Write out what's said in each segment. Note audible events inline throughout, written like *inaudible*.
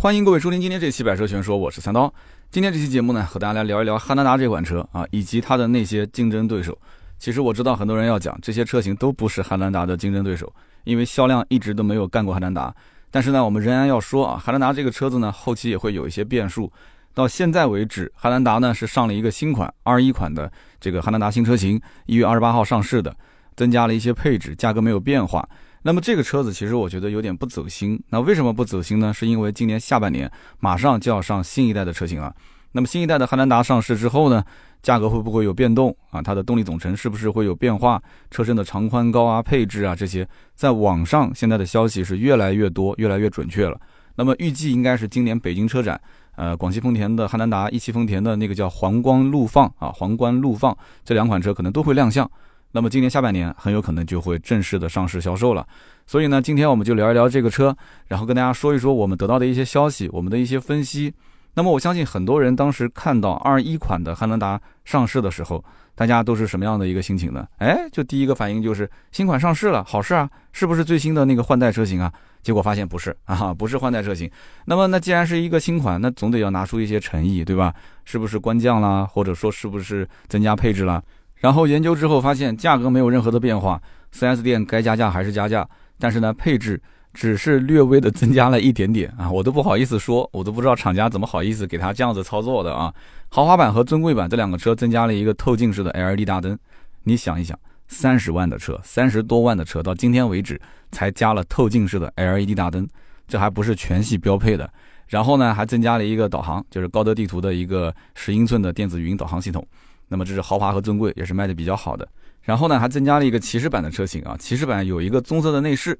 欢迎各位收听今天这期《百车全说》，我是三刀。今天这期节目呢，和大家来聊一聊汉兰达这款车啊，以及它的那些竞争对手。其实我知道很多人要讲这些车型都不是汉兰达的竞争对手，因为销量一直都没有干过汉兰达。但是呢，我们仍然要说啊，汉兰达这个车子呢，后期也会有一些变数。到现在为止，汉兰达呢是上了一个新款二一款的这个汉兰达新车型，一月二十八号上市的，增加了一些配置，价格没有变化。那么这个车子其实我觉得有点不走心。那为什么不走心呢？是因为今年下半年马上就要上新一代的车型了。那么新一代的汉兰达上市之后呢，价格会不会有变动啊？它的动力总成是不是会有变化？车身的长宽高啊、配置啊这些，在网上现在的消息是越来越多、越来越准确了。那么预计应该是今年北京车展，呃，广汽丰田的汉兰达、一汽丰田的那个叫皇冠陆放啊、皇冠陆放这两款车可能都会亮相。那么今年下半年很有可能就会正式的上市销售了，所以呢，今天我们就聊一聊这个车，然后跟大家说一说我们得到的一些消息，我们的一些分析。那么我相信很多人当时看到二一款的汉兰达上市的时候，大家都是什么样的一个心情呢？哎，就第一个反应就是新款上市了，好事啊，是不是最新的那个换代车型啊？结果发现不是啊，不是换代车型。那么那既然是一个新款，那总得要拿出一些诚意，对吧？是不是官降啦，或者说是不是增加配置啦？然后研究之后发现价格没有任何的变化，4S 店该加价还是加价，但是呢配置只是略微的增加了一点点啊，我都不好意思说，我都不知道厂家怎么好意思给他这样子操作的啊。豪华版和尊贵版这两个车增加了一个透镜式的 LED 大灯，你想一想，三十万的车，三十多万的车，到今天为止才加了透镜式的 LED 大灯，这还不是全系标配的。然后呢还增加了一个导航，就是高德地图的一个十英寸的电子语音导航系统。那么这是豪华和尊贵，也是卖的比较好的。然后呢，还增加了一个骑士版的车型啊，骑士版有一个棕色的内饰，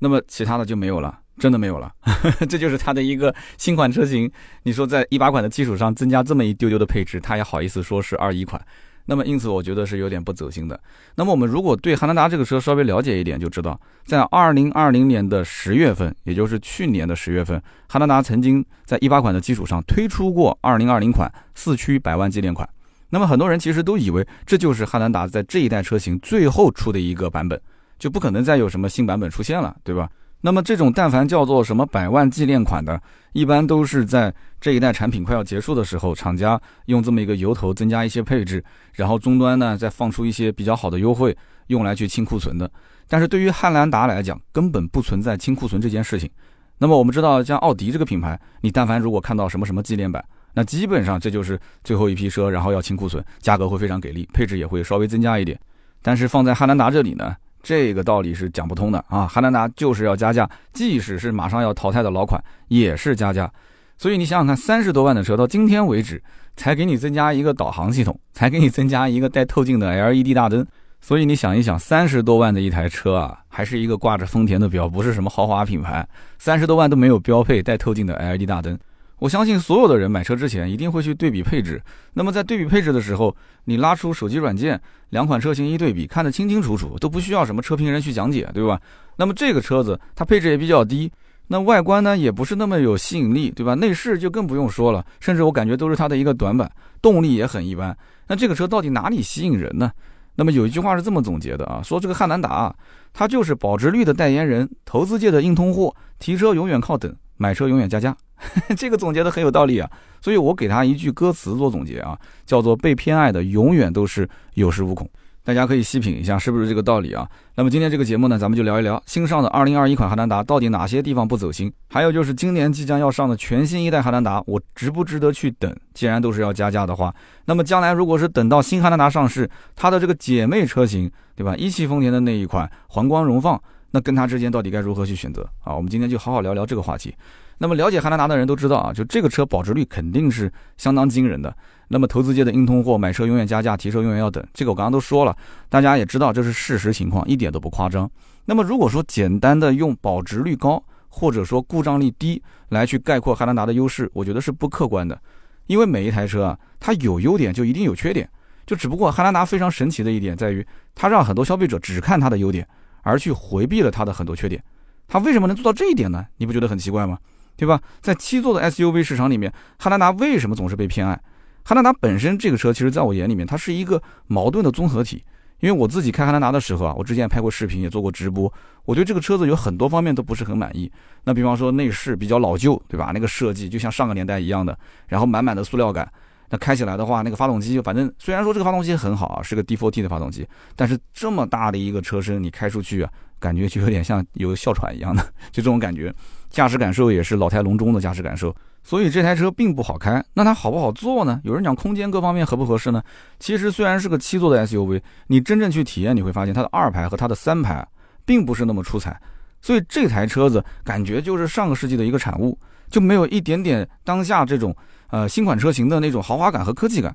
那么其他的就没有了，真的没有了。*laughs* 这就是它的一个新款车型。你说在一八款的基础上增加这么一丢丢的配置，它也好意思说是二一款？那么因此我觉得是有点不走心的。那么我们如果对汉兰达这个车稍微了解一点，就知道在二零二零年的十月份，也就是去年的十月份，汉兰达曾经在一八款的基础上推出过二零二零款四驱百万纪念款。那么很多人其实都以为这就是汉兰达在这一代车型最后出的一个版本，就不可能再有什么新版本出现了，对吧？那么这种但凡叫做什么百万纪念款的，一般都是在这一代产品快要结束的时候，厂家用这么一个由头增加一些配置，然后终端呢再放出一些比较好的优惠，用来去清库存的。但是对于汉兰达来讲，根本不存在清库存这件事情。那么我们知道，像奥迪这个品牌，你但凡如果看到什么什么纪念版，那基本上这就是最后一批车，然后要清库存，价格会非常给力，配置也会稍微增加一点。但是放在汉兰达这里呢，这个道理是讲不通的啊！汉兰达就是要加价，即使是马上要淘汰的老款也是加价。所以你想想看，三十多万的车到今天为止才给你增加一个导航系统，才给你增加一个带透镜的 LED 大灯。所以你想一想，三十多万的一台车啊，还是一个挂着丰田的标，不是什么豪华品牌，三十多万都没有标配带透镜的 LED 大灯。我相信所有的人买车之前一定会去对比配置。那么在对比配置的时候，你拉出手机软件，两款车型一对比，看得清清楚楚，都不需要什么车评人去讲解，对吧？那么这个车子它配置也比较低，那外观呢也不是那么有吸引力，对吧？内饰就更不用说了，甚至我感觉都是它的一个短板，动力也很一般。那这个车到底哪里吸引人呢？那么有一句话是这么总结的啊，说这个汉兰达，它就是保值率的代言人，投资界的硬通货，提车永远靠等，买车永远加价。*laughs* 这个总结的很有道理啊，所以我给他一句歌词做总结啊，叫做被偏爱的永远都是有恃无恐。大家可以细品一下，是不是这个道理啊？那么今天这个节目呢，咱们就聊一聊新上的2021款汉兰达到底哪些地方不走心，还有就是今年即将要上的全新一代汉兰达，我值不值得去等？既然都是要加价的话，那么将来如果是等到新汉兰达上市，它的这个姐妹车型，对吧？一汽丰田的那一款皇冠荣放，那跟它之间到底该如何去选择啊？我们今天就好好聊聊这个话题。那么了解汉兰达的人都知道啊，就这个车保值率肯定是相当惊人的。那么投资界的硬通货，买车永远加价，提车永远要等，这个我刚刚都说了，大家也知道这是事实情况，一点都不夸张。那么如果说简单的用保值率高或者说故障率低来去概括汉兰达的优势，我觉得是不客观的。因为每一台车啊，它有优点就一定有缺点，就只不过汉兰达非常神奇的一点在于，它让很多消费者只看它的优点，而去回避了它的很多缺点。它为什么能做到这一点呢？你不觉得很奇怪吗？对吧？在七座的 SUV 市场里面，汉兰达为什么总是被偏爱？汉兰达本身这个车，其实在我眼里面，它是一个矛盾的综合体。因为我自己开汉兰达的时候啊，我之前拍过视频，也做过直播，我对这个车子有很多方面都不是很满意。那比方说内饰比较老旧，对吧？那个设计就像上个年代一样的，然后满满的塑料感。那开起来的话，那个发动机就，反正虽然说这个发动机很好啊，是个 D4T 的发动机，但是这么大的一个车身，你开出去啊，感觉就有点像有哮喘一样的，*laughs* 就这种感觉。驾驶感受也是老态龙钟的驾驶感受，所以这台车并不好开。那它好不好坐呢？有人讲空间各方面合不合适呢？其实虽然是个七座的 SUV，你真正去体验，你会发现它的二排和它的三排并不是那么出彩。所以这台车子感觉就是上个世纪的一个产物，就没有一点点当下这种。呃，新款车型的那种豪华感和科技感，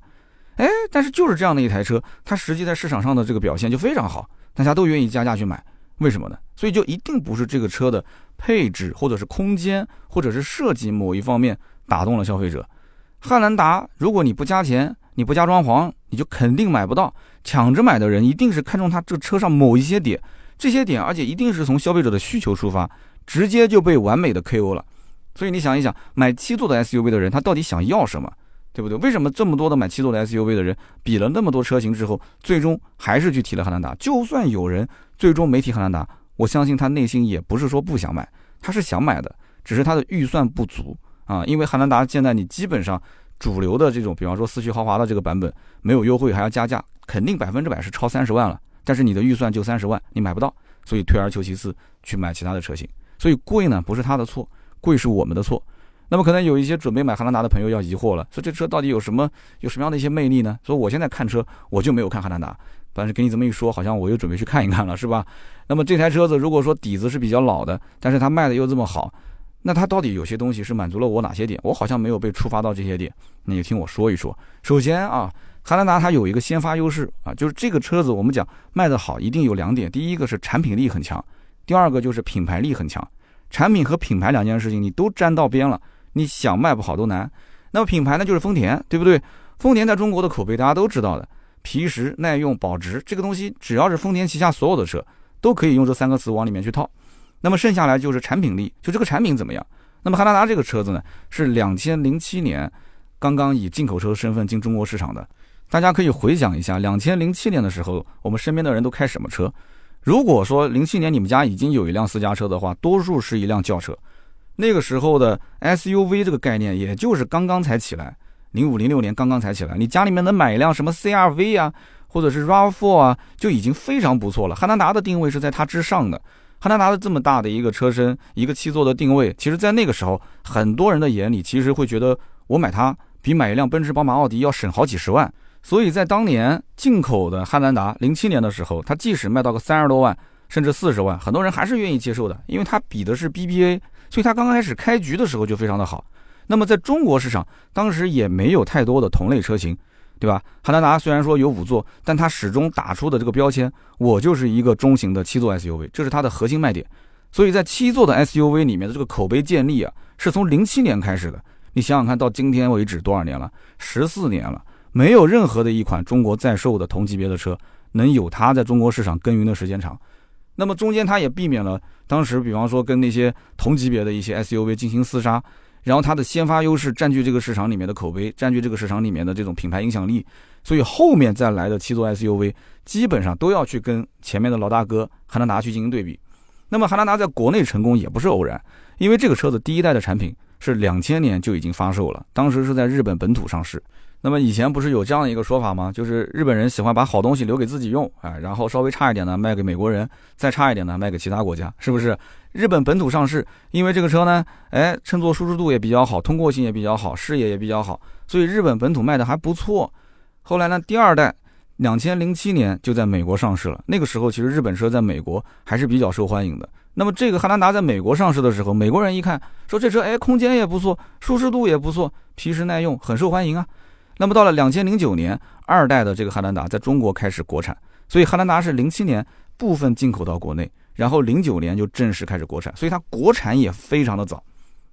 哎，但是就是这样的一台车，它实际在市场上的这个表现就非常好，大家都愿意加价去买，为什么呢？所以就一定不是这个车的配置，或者是空间，或者是设计某一方面打动了消费者。汉兰达，如果你不加钱，你不加装潢，你就肯定买不到。抢着买的人一定是看中它这车上某一些点，这些点，而且一定是从消费者的需求出发，直接就被完美的 KO 了。所以你想一想，买七座的 SUV 的人，他到底想要什么，对不对？为什么这么多的买七座的 SUV 的人，比了那么多车型之后，最终还是去提了汉兰达？就算有人最终没提汉兰达，我相信他内心也不是说不想买，他是想买的，只是他的预算不足啊。因为汉兰达现在你基本上主流的这种，比方说四驱豪华的这个版本，没有优惠还要加价，肯定百分之百是超三十万了。但是你的预算就三十万，你买不到，所以退而求其次去买其他的车型。所以贵呢，不是他的错。贵是我们的错，那么可能有一些准备买汉兰达的朋友要疑惑了，说这车到底有什么有什么样的一些魅力呢？说我现在看车我就没有看汉兰达，但是给你这么一说，好像我又准备去看一看了，是吧？那么这台车子如果说底子是比较老的，但是它卖的又这么好，那它到底有些东西是满足了我哪些点？我好像没有被触发到这些点，那就听我说一说。首先啊，汉兰达它有一个先发优势啊，就是这个车子我们讲卖的好，一定有两点，第一个是产品力很强，第二个就是品牌力很强。产品和品牌两件事情你都沾到边了，你想卖不好都难。那么品牌呢，就是丰田，对不对？丰田在中国的口碑大家都知道的，皮实、耐用、保值，这个东西只要是丰田旗下所有的车，都可以用这三个词往里面去套。那么剩下来就是产品力，就这个产品怎么样？那么汉兰达这个车子呢，是两千零七年刚刚以进口车身份进中国市场的。大家可以回想一下，两千零七年的时候，我们身边的人都开什么车？如果说零七年你们家已经有一辆私家车的话，多数是一辆轿车。那个时候的 SUV 这个概念，也就是刚刚才起来，零五零六年刚刚才起来。你家里面能买一辆什么 CRV 啊，或者是 RAV4 啊，就已经非常不错了。汉兰达的定位是在它之上的。汉兰达的这么大的一个车身，一个七座的定位，其实在那个时候，很多人的眼里，其实会觉得我买它比买一辆奔驰、宝马、奥迪要省好几十万。所以在当年进口的汉兰达，零七年的时候，它即使卖到个三十多万，甚至四十万，很多人还是愿意接受的，因为它比的是 BBA，所以它刚开始开局的时候就非常的好。那么在中国市场，当时也没有太多的同类车型，对吧？汉兰达虽然说有五座，但它始终打出的这个标签，我就是一个中型的七座 SUV，这是它的核心卖点。所以在七座的 SUV 里面的这个口碑建立啊，是从零七年开始的。你想想看到今天为止多少年了？十四年了。没有任何的一款中国在售的同级别的车能有它在中国市场耕耘的时间长。那么中间它也避免了当时，比方说跟那些同级别的一些 SUV 进行厮杀，然后它的先发优势占据这个市场里面的口碑，占据这个市场里面的这种品牌影响力，所以后面再来的七座 SUV 基本上都要去跟前面的老大哥汉兰达去进行对比。那么汉兰达在国内成功也不是偶然，因为这个车子第一代的产品是两千年就已经发售了，当时是在日本本土上市。那么以前不是有这样的一个说法吗？就是日本人喜欢把好东西留给自己用，哎，然后稍微差一点的卖给美国人，再差一点的卖给其他国家，是不是？日本本土上市，因为这个车呢，哎，乘坐舒适度也比较好，通过性也比较好，视野也比较好，所以日本本土卖的还不错。后来呢，第二代，两千零七年就在美国上市了。那个时候其实日本车在美国还是比较受欢迎的。那么这个汉兰达在美国上市的时候，美国人一看说这车，哎，空间也不错，舒适度也不错，皮实耐用，很受欢迎啊。那么到了两千零九年，二代的这个汉兰达在中国开始国产，所以汉兰达是零七年部分进口到国内，然后零九年就正式开始国产，所以它国产也非常的早，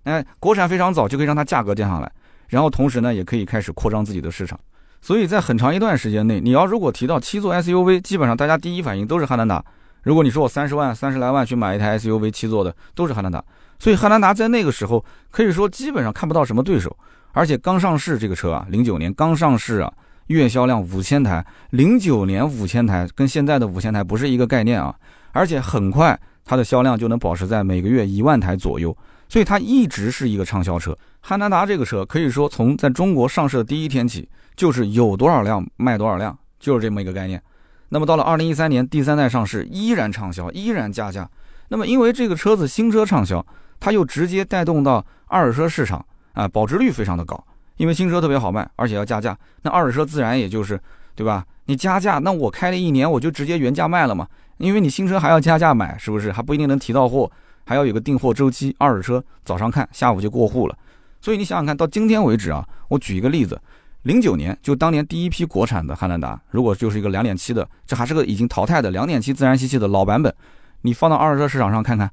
哎，国产非常早就可以让它价格降下来，然后同时呢也可以开始扩张自己的市场，所以在很长一段时间内，你要如果提到七座 SUV，基本上大家第一反应都是汉兰达。如果你说我三十万、三十来万去买一台 SUV 七座的，都是汉兰达，所以汉兰达在那个时候可以说基本上看不到什么对手。而且刚上市这个车啊，零九年刚上市啊，月销量五千台，零九年五千台跟现在的五千台不是一个概念啊！而且很快它的销量就能保持在每个月一万台左右，所以它一直是一个畅销车。汉兰达这个车可以说从在中国上市的第一天起，就是有多少辆卖多少辆，就是这么一个概念。那么到了二零一三年第三代上市，依然畅销，依然加价。那么因为这个车子新车畅销，它又直接带动到二手车市场啊，保值率非常的高。因为新车特别好卖，而且要加价，那二手车自然也就是，对吧？你加价，那我开了一年，我就直接原价卖了嘛。因为你新车还要加价买，是不是？还不一定能提到货，还要有个订货周期。二手车早上看，下午就过户了。所以你想想看，到今天为止啊，我举一个例子，零九年就当年第一批国产的汉兰达，如果就是一个两点七的，这还是个已经淘汰的两点七自然吸气的老版本，你放到二手车市场上看看，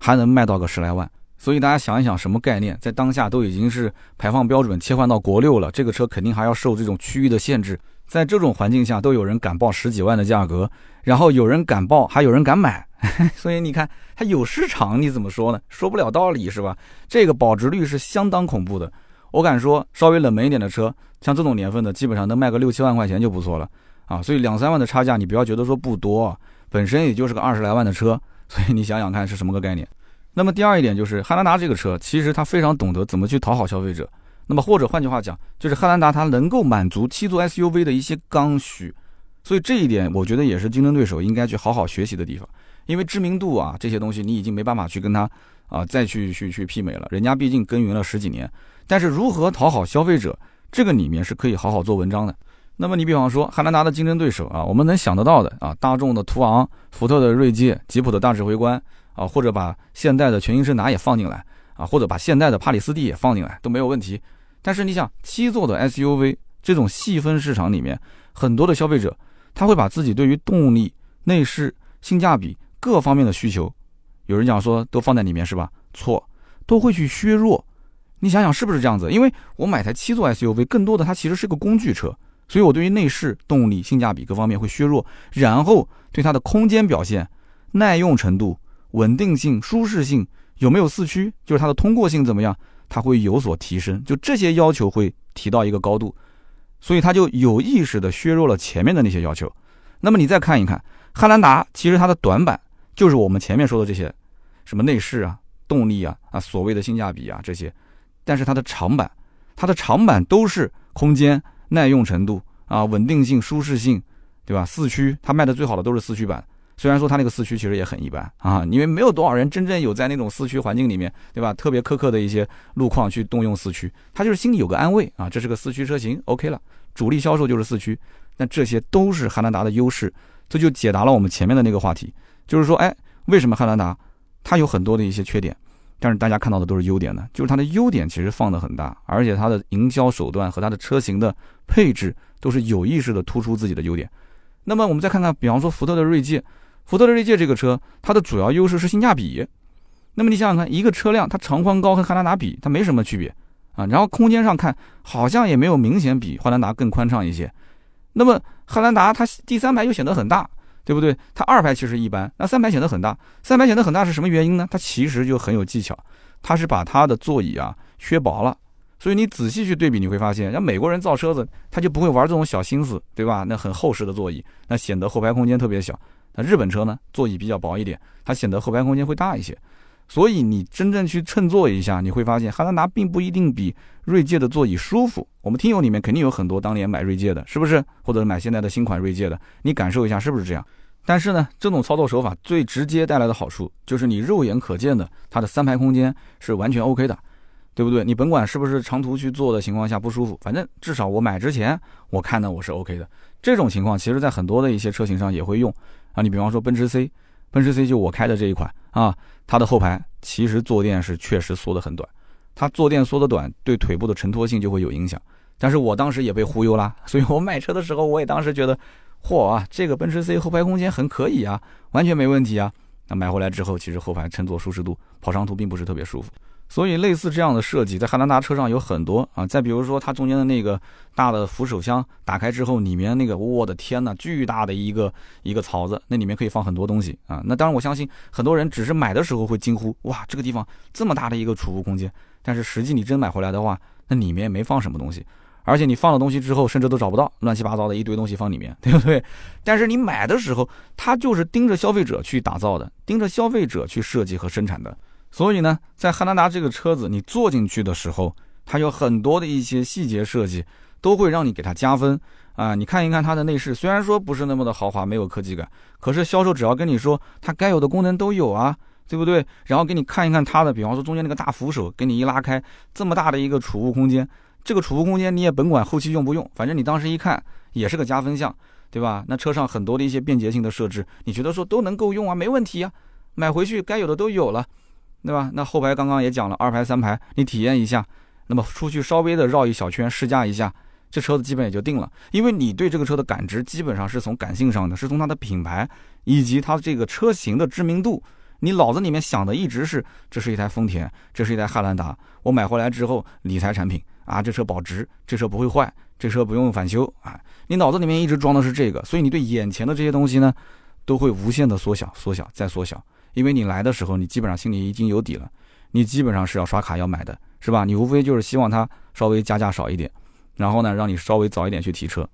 还能卖到个十来万。所以大家想一想，什么概念？在当下都已经是排放标准切换到国六了，这个车肯定还要受这种区域的限制。在这种环境下，都有人敢报十几万的价格，然后有人敢报，还有人敢买。*laughs* 所以你看，它有市场，你怎么说呢？说不了道理是吧？这个保值率是相当恐怖的。我敢说，稍微冷门一点的车，像这种年份的，基本上能卖个六七万块钱就不错了啊。所以两三万的差价，你不要觉得说不多，本身也就是个二十来万的车。所以你想想看，是什么个概念？那么第二一点就是汉兰达这个车，其实它非常懂得怎么去讨好消费者。那么或者换句话讲，就是汉兰达它能够满足七座 SUV 的一些刚需。所以这一点，我觉得也是竞争对手应该去好好学习的地方。因为知名度啊这些东西，你已经没办法去跟他啊再去去去媲美了。人家毕竟耕耘了十几年。但是如何讨好消费者，这个里面是可以好好做文章的。那么你比方说汉兰达的竞争对手啊，我们能想得到的啊，大众的途昂、福特的锐界、吉普的大指挥官。啊，或者把现代的全新胜达也放进来啊，或者把现代的帕里斯蒂也放进来都没有问题。但是你想，七座的 SUV 这种细分市场里面，很多的消费者他会把自己对于动力、内饰、性价比各方面的需求，有人讲说都放在里面是吧？错，都会去削弱。你想想是不是这样子？因为我买台七座 SUV，更多的它其实是个工具车，所以我对于内饰、动力、性价比各方面会削弱，然后对它的空间表现、耐用程度。稳定性、舒适性有没有四驱？就是它的通过性怎么样？它会有所提升，就这些要求会提到一个高度，所以它就有意识的削弱了前面的那些要求。那么你再看一看汉兰达，其实它的短板就是我们前面说的这些，什么内饰啊、动力啊、啊所谓的性价比啊这些，但是它的长板，它的长板都是空间、耐用程度啊、稳定性、舒适性，对吧？四驱它卖的最好的都是四驱版。虽然说它那个四驱其实也很一般啊，因为没有多少人真正有在那种四驱环境里面，对吧？特别苛刻的一些路况去动用四驱，他就是心里有个安慰啊，这是个四驱车型，OK 了。主力销售就是四驱，那这些都是汉兰达的优势，这就解答了我们前面的那个话题，就是说，哎，为什么汉兰达它有很多的一些缺点，但是大家看到的都是优点呢？就是它的优点其实放的很大，而且它的营销手段和它的车型的配置都是有意识的突出自己的优点。那么我们再看看，比方说福特的锐界。福特的锐界这个车，它的主要优势是性价比。那么你想想看，一个车辆它长宽高和汉兰达比，它没什么区别啊。然后空间上看，好像也没有明显比汉兰达更宽敞一些。那么汉兰达它第三排又显得很大，对不对？它二排其实一般，那三排显得很大。三排显得很大是什么原因呢？它其实就很有技巧，它是把它的座椅啊削薄了。所以你仔细去对比，你会发现，像美国人造车子，他就不会玩这种小心思，对吧？那很厚实的座椅，那显得后排空间特别小。那日本车呢，座椅比较薄一点，它显得后排空间会大一些。所以你真正去乘坐一下，你会发现汉兰达并不一定比锐界的座椅舒服。我们听友里面肯定有很多当年买锐界的，是不是？或者买现在的新款锐界的，你感受一下是不是这样？但是呢，这种操作手法最直接带来的好处就是你肉眼可见的它的三排空间是完全 OK 的，对不对？你甭管是不是长途去坐的情况下不舒服，反正至少我买之前我看呢我是 OK 的。这种情况其实在很多的一些车型上也会用。啊，你比方说奔驰 C，奔驰 C 就我开的这一款啊，它的后排其实坐垫是确实缩得很短，它坐垫缩得短，对腿部的承托性就会有影响。但是我当时也被忽悠啦，所以我买车的时候我也当时觉得，嚯啊，这个奔驰 C 后排空间很可以啊，完全没问题啊。那买回来之后，其实后排乘坐舒适度，跑长途并不是特别舒服。所以类似这样的设计，在汉兰达车上有很多啊。再比如说，它中间的那个大的扶手箱打开之后，里面那个，我的天呐，巨大的一个一个槽子，那里面可以放很多东西啊。那当然，我相信很多人只是买的时候会惊呼，哇，这个地方这么大的一个储物空间。但是实际你真买回来的话，那里面没放什么东西。而且你放了东西之后，甚至都找不到，乱七八糟的一堆东西放里面，*laughs* 对不对？但是你买的时候，它就是盯着消费者去打造的，盯着消费者去设计和生产的。所以呢，在汉兰达这个车子，你坐进去的时候，它有很多的一些细节设计，都会让你给它加分啊。你看一看它的内饰，虽然说不是那么的豪华，没有科技感，可是销售只要跟你说它该有的功能都有啊，对不对？然后给你看一看它的，比方说中间那个大扶手，给你一拉开，这么大的一个储物空间。这个储物空间你也甭管后期用不用，反正你当时一看也是个加分项，对吧？那车上很多的一些便捷性的设置，你觉得说都能够用啊，没问题啊，买回去该有的都有了，对吧？那后排刚刚也讲了，二排三排你体验一下，那么出去稍微的绕一小圈试驾一下，这车子基本也就定了，因为你对这个车的感知基本上是从感性上的，是从它的品牌以及它这个车型的知名度，你脑子里面想的一直是这是一台丰田，这是一台汉兰达，我买回来之后理财产品。啊，这车保值，这车不会坏，这车不用返修啊！你脑子里面一直装的是这个，所以你对眼前的这些东西呢，都会无限的缩小、缩小再缩小。因为你来的时候，你基本上心里已经有底了，你基本上是要刷卡要买的，是吧？你无非就是希望它稍微加价少一点，然后呢，让你稍微早一点去提车。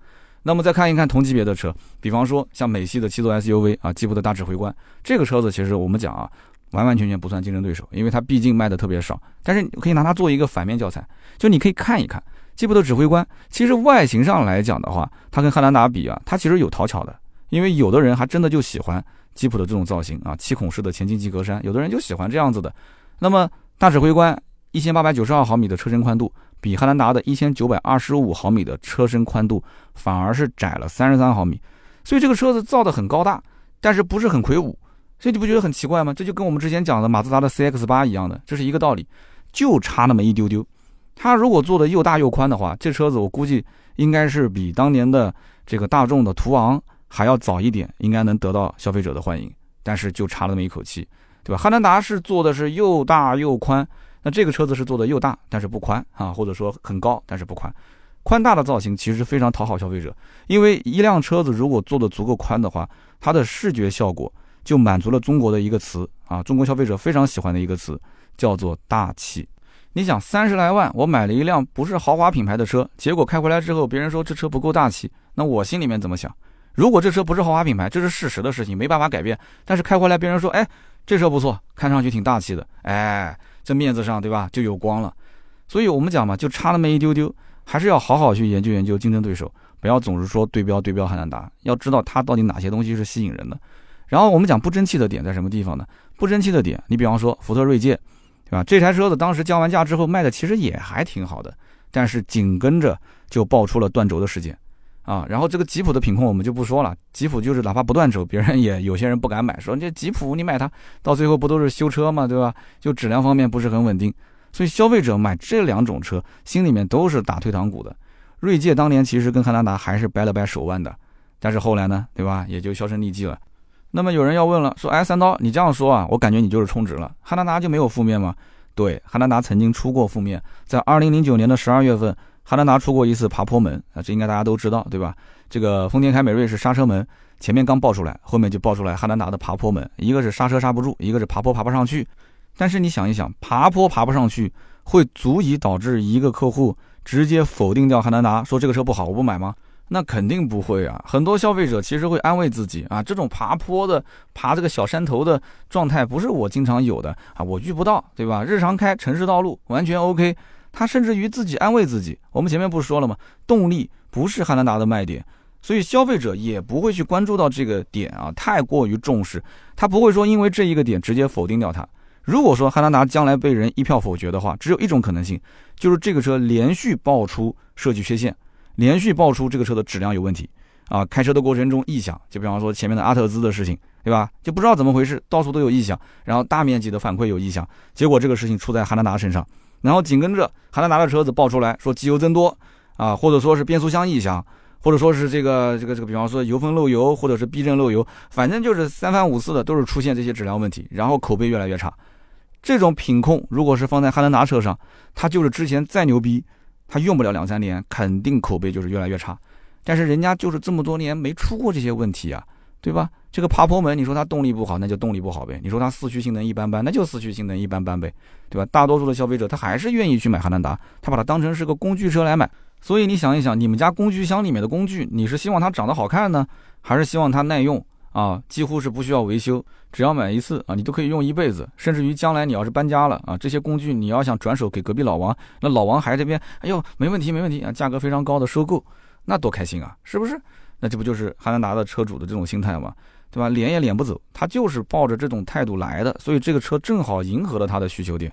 那么再看一看同级别的车，比方说像美系的七座 SUV 啊，吉普的大指挥官，这个车子其实我们讲啊。完完全全不算竞争对手，因为它毕竟卖的特别少。但是你可以拿它做一个反面教材，就你可以看一看吉普的指挥官。其实外形上来讲的话，它跟汉兰达比啊，它其实有讨巧的。因为有的人还真的就喜欢吉普的这种造型啊，七孔式的前进气格栅，有的人就喜欢这样子的。那么大指挥官一千八百九十二毫米的车身宽度，比汉兰达的一千九百二十五毫米的车身宽度反而是窄了三十三毫米，所以这个车子造的很高大，但是不是很魁梧。所以你不觉得很奇怪吗？这就跟我们之前讲的马自达的 CX 八一样的，这是一个道理，就差那么一丢丢。它如果做的又大又宽的话，这车子我估计应该是比当年的这个大众的途昂还要早一点，应该能得到消费者的欢迎。但是就差了那么一口气，对吧？汉兰达是做的是又大又宽，那这个车子是做的又大但是不宽啊，或者说很高但是不宽。宽大的造型其实非常讨好消费者，因为一辆车子如果做的足够宽的话，它的视觉效果。就满足了中国的一个词啊，中国消费者非常喜欢的一个词，叫做大气。你想三十来万，我买了一辆不是豪华品牌的车，结果开回来之后，别人说这车不够大气，那我心里面怎么想？如果这车不是豪华品牌，这是事实的事情，没办法改变。但是开回来，别人说，哎，这车不错，看上去挺大气的，哎，这面子上对吧，就有光了。所以我们讲嘛，就差那么一丢丢，还是要好好去研究研究竞争对手，不要总是说对标对标汉兰达，要知道它到底哪些东西是吸引人的。然后我们讲不争气的点在什么地方呢？不争气的点，你比方说福特锐界，对吧？这台车子当时降完价之后卖的其实也还挺好的，但是紧跟着就爆出了断轴的事件，啊，然后这个吉普的品控我们就不说了，吉普就是哪怕不断轴，别人也有些人不敢买，说这吉普你买它到最后不都是修车嘛，对吧？就质量方面不是很稳定，所以消费者买这两种车心里面都是打退堂鼓的。锐界当年其实跟汉兰达还是掰了掰手腕的，但是后来呢，对吧？也就销声匿迹了。那么有人要问了，说哎，三刀，你这样说啊，我感觉你就是充值了。汉兰达就没有负面吗？对，汉兰达曾经出过负面，在二零零九年的十二月份，汉兰达出过一次爬坡门啊，这应该大家都知道，对吧？这个丰田凯美瑞是刹车门，前面刚爆出来，后面就爆出来汉兰达的爬坡门，一个是刹车刹不住，一个是爬坡爬不上去。但是你想一想，爬坡爬不上去，会足以导致一个客户直接否定掉汉兰达，说这个车不好，我不买吗？那肯定不会啊！很多消费者其实会安慰自己啊，这种爬坡的、爬这个小山头的状态不是我经常有的啊，我遇不到，对吧？日常开城市道路完全 OK。他甚至于自己安慰自己，我们前面不是说了吗？动力不是汉兰达的卖点，所以消费者也不会去关注到这个点啊，太过于重视，他不会说因为这一个点直接否定掉它。如果说汉兰达将来被人一票否决的话，只有一种可能性，就是这个车连续爆出设计缺陷。连续爆出这个车的质量有问题啊！开车的过程中异响，就比方说前面的阿特兹的事情，对吧？就不知道怎么回事，到处都有异响，然后大面积的反馈有异响，结果这个事情出在汉兰达身上，然后紧跟着汉兰达的车子爆出来说机油增多啊，或者说是变速箱异响，或者说是这个这个这个，比方说油封漏油，或者是避震漏油，反正就是三番五次的都是出现这些质量问题，然后口碑越来越差。这种品控如果是放在汉兰达车上，它就是之前再牛逼。它用不了两三年，肯定口碑就是越来越差。但是人家就是这么多年没出过这些问题啊，对吧？这个爬坡门，你说它动力不好，那就动力不好呗；你说它四驱性能一般般，那就四驱性能一般般呗，对吧？大多数的消费者他还是愿意去买汉兰达，他把它当成是个工具车来买。所以你想一想，你们家工具箱里面的工具，你是希望它长得好看呢，还是希望它耐用啊？几乎是不需要维修，只要买一次啊，你都可以用一辈子。甚至于将来你要是搬家了啊，这些工具你要想转手给隔壁老王，那老王还这边，哎呦，没问题没问题啊，价格非常高的收购，那多开心啊，是不是？那这不就是汉兰达的车主的这种心态吗？对吧？撵也撵不走，他就是抱着这种态度来的，所以这个车正好迎合了他的需求点。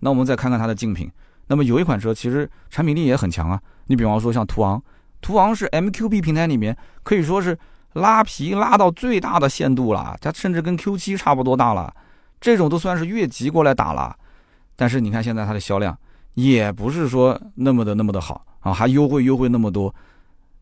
那我们再看看它的竞品，那么有一款车其实产品力也很强啊。你比方说像途昂，途昂是 MQB 平台里面可以说是拉皮拉到最大的限度了，它甚至跟 Q7 差不多大了，这种都算是越级过来打了。但是你看现在它的销量也不是说那么的那么的好啊，还优惠优惠那么多，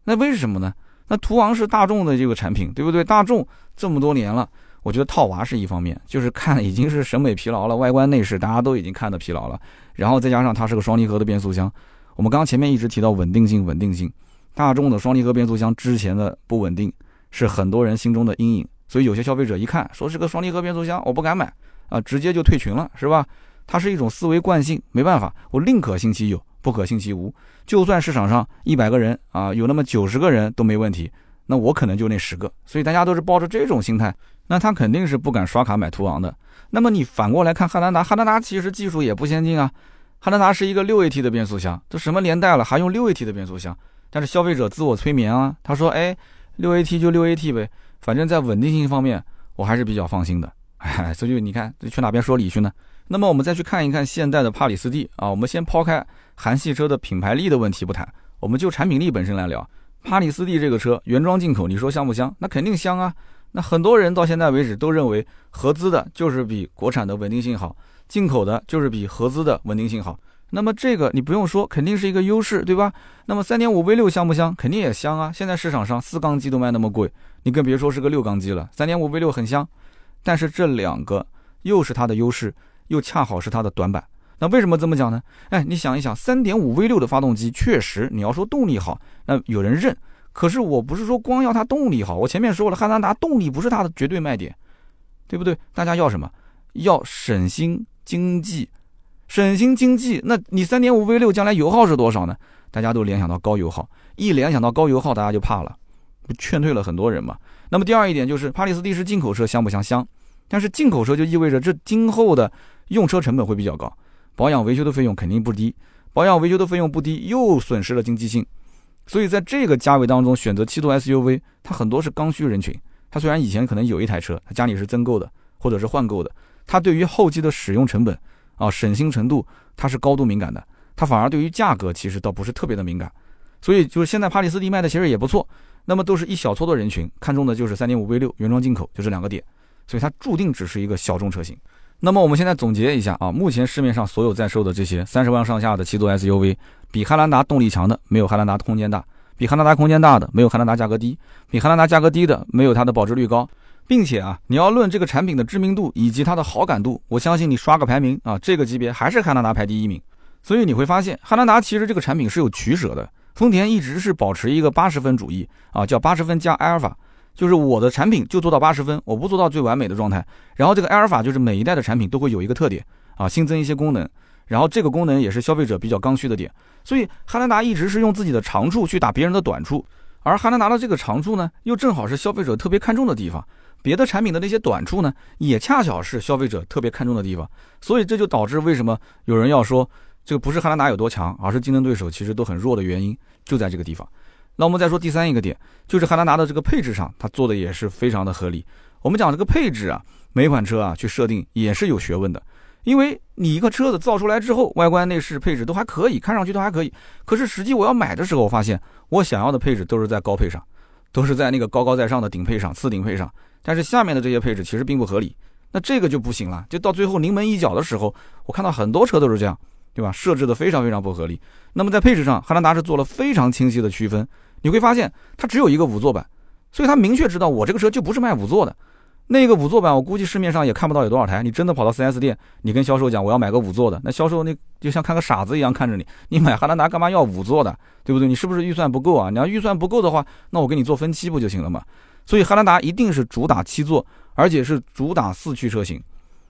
那为什么呢？那途昂是大众的这个产品，对不对？大众这么多年了，我觉得套娃是一方面，就是看已经是审美疲劳了，外观内饰大家都已经看的疲劳了，然后再加上它是个双离合的变速箱。我们刚前面一直提到稳定性，稳定性，大众的双离合变速箱之前的不稳定是很多人心中的阴影，所以有些消费者一看说是个双离合变速箱，我不敢买啊，直接就退群了，是吧？它是一种思维惯性，没办法，我宁可信其有。不可信其无，就算市场上一百个人啊，有那么九十个人都没问题，那我可能就那十个，所以大家都是抱着这种心态，那他肯定是不敢刷卡买途昂的。那么你反过来看汉兰达，汉兰达其实技术也不先进啊，汉兰达是一个六 AT 的变速箱，都什么年代了还用六 AT 的变速箱？但是消费者自我催眠啊，他说，哎，六 AT 就六 AT 呗，反正在稳定性方面我还是比较放心的。哎，所以你看去哪边说理去呢？那么我们再去看一看现代的帕里斯蒂啊，我们先抛开韩系车的品牌力的问题不谈，我们就产品力本身来聊。帕里斯蒂这个车原装进口，你说香不香？那肯定香啊。那很多人到现在为止都认为合资的就是比国产的稳定性好，进口的就是比合资的稳定性好。那么这个你不用说，肯定是一个优势，对吧？那么三点五 V 六香不香？肯定也香啊。现在市场上四缸机都卖那么贵，你更别说是个六缸机了。三点五 V 六很香，但是这两个又是它的优势。又恰好是它的短板，那为什么这么讲呢？哎，你想一想，三点五 V 六的发动机确实，你要说动力好，那有人认。可是我不是说光要它动力好，我前面说了，汉兰达动力不是它的绝对卖点，对不对？大家要什么？要省心经济，省心经济。那你三点五 V 六将来油耗是多少呢？大家都联想到高油耗，一联想到高油耗，大家就怕了，劝退了很多人嘛。那么第二一点就是，帕里斯蒂是进口车，香不香？香。但是进口车就意味着这今后的用车成本会比较高，保养维修的费用肯定不低，保养维修的费用不低，又损失了经济性，所以在这个价位当中选择七座 SUV，它很多是刚需人群。他虽然以前可能有一台车，他家里是增购的或者是换购的，他对于后期的使用成本啊省心程度他是高度敏感的，他反而对于价格其实倒不是特别的敏感。所以就是现在帕里斯蒂卖的其实也不错，那么都是一小撮的人群看中的就是三点五 V 六原装进口，就这两个点。所以它注定只是一个小众车型。那么我们现在总结一下啊，目前市面上所有在售的这些三十万上下的七座 SUV，比汉兰达动力强的没有汉兰达空间大，比汉兰达空间大的没有汉兰达价格低，比汉兰达价格低的没有它的保值率高，并且啊，你要论这个产品的知名度以及它的好感度，我相信你刷个排名啊，这个级别还是汉兰达排第一名。所以你会发现，汉兰达其实这个产品是有取舍的，丰田一直是保持一个八十分主义啊，叫八十分加阿尔法。就是我的产品就做到八十分，我不做到最完美的状态。然后这个埃尔法就是每一代的产品都会有一个特点啊，新增一些功能，然后这个功能也是消费者比较刚需的点。所以汉兰达一直是用自己的长处去打别人的短处，而汉兰达的这个长处呢，又正好是消费者特别看重的地方。别的产品的那些短处呢，也恰巧是消费者特别看重的地方。所以这就导致为什么有人要说这个不是汉兰达有多强，而是竞争对手其实都很弱的原因，就在这个地方。那我们再说第三一个点，就是汉兰达的这个配置上，它做的也是非常的合理。我们讲这个配置啊，每款车啊去设定也是有学问的，因为你一个车子造出来之后，外观内饰配置都还可以，看上去都还可以。可是实际我要买的时候，我发现我想要的配置都是在高配上，都是在那个高高在上的顶配上、次顶配上，但是下面的这些配置其实并不合理。那这个就不行了，就到最后临门一脚的时候，我看到很多车都是这样，对吧？设置的非常非常不合理。那么在配置上，汉兰达是做了非常清晰的区分。你会发现它只有一个五座版，所以它明确知道我这个车就不是卖五座的。那个五座版，我估计市面上也看不到有多少台。你真的跑到 4S 店，你跟销售讲我要买个五座的，那销售那就像看个傻子一样看着你。你买汉兰达干嘛要五座的，对不对？你是不是预算不够啊？你要预算不够的话，那我给你做分期不就行了嘛？所以汉兰达一定是主打七座，而且是主打四驱车型。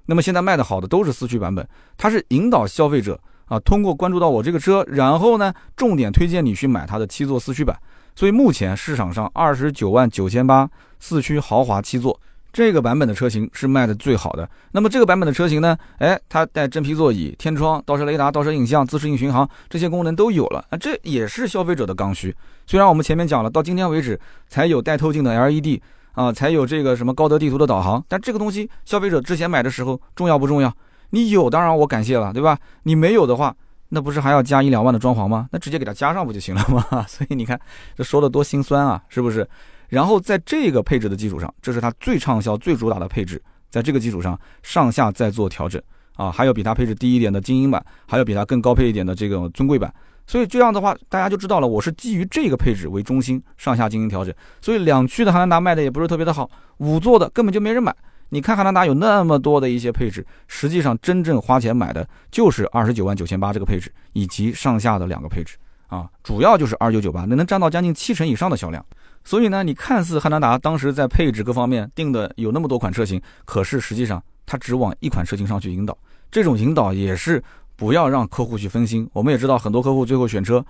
那么现在卖的好的都是四驱版本，它是引导消费者啊，通过关注到我这个车，然后呢，重点推荐你去买它的七座四驱版。所以目前市场上二十九万九千八四驱豪华七座这个版本的车型是卖的最好的。那么这个版本的车型呢，哎，它带真皮座椅、天窗、倒车雷达、倒车影像、自适应巡航这些功能都有了啊，这也是消费者的刚需。虽然我们前面讲了，到今天为止才有带透镜的 LED 啊，才有这个什么高德地图的导航，但这个东西消费者之前买的时候重要不重要？你有当然我感谢了，对吧？你没有的话，那不是还要加一两万的装潢吗？那直接给它加上不就行了吗？*laughs* 所以你看这说的多心酸啊，是不是？然后在这个配置的基础上，这是它最畅销、最主打的配置，在这个基础上上下再做调整啊，还有比它配置低一点的精英版，还有比它更高配一点的这个尊贵版。所以这样的话，大家就知道了，我是基于这个配置为中心上下进行调整。所以两驱的汉兰达卖的也不是特别的好，五座的根本就没人买。你看汉兰达有那么多的一些配置，实际上真正花钱买的就是二十九万九千八这个配置，以及上下的两个配置啊，主要就是二九九八，那能占到将近七成以上的销量。所以呢，你看似汉兰达当时在配置各方面定的有那么多款车型，可是实际上它只往一款车型上去引导，这种引导也是不要让客户去分心。我们也知道很多客户最后选车，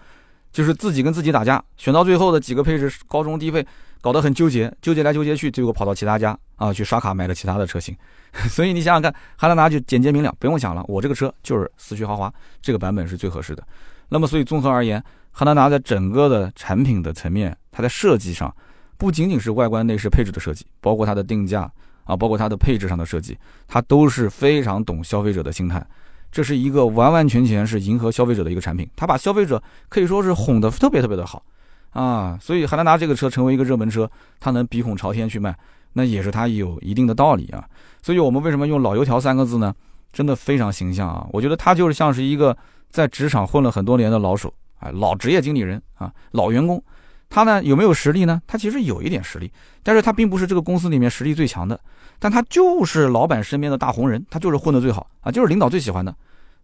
就是自己跟自己打架，选到最后的几个配置高中低配。搞得很纠结，纠结来纠结去，最后跑到其他家啊去刷卡买了其他的车型。*laughs* 所以你想想看，汉兰达就简洁明了，不用想了，我这个车就是四驱豪华，这个版本是最合适的。那么，所以综合而言，汉兰达在整个的产品的层面，它在设计上，不仅仅是外观内饰配置的设计，包括它的定价啊，包括它的配置上的设计，它都是非常懂消费者的心态。这是一个完完全全是迎合消费者的一个产品，它把消费者可以说是哄得特别特别的好。啊，所以汉兰达这个车成为一个热门车，它能鼻孔朝天去卖，那也是它有一定的道理啊。所以我们为什么用“老油条”三个字呢？真的非常形象啊！我觉得他就是像是一个在职场混了很多年的老手，啊，老职业经理人啊，老员工。他呢有没有实力呢？他其实有一点实力，但是他并不是这个公司里面实力最强的，但他就是老板身边的大红人，他就是混得最好啊，就是领导最喜欢的，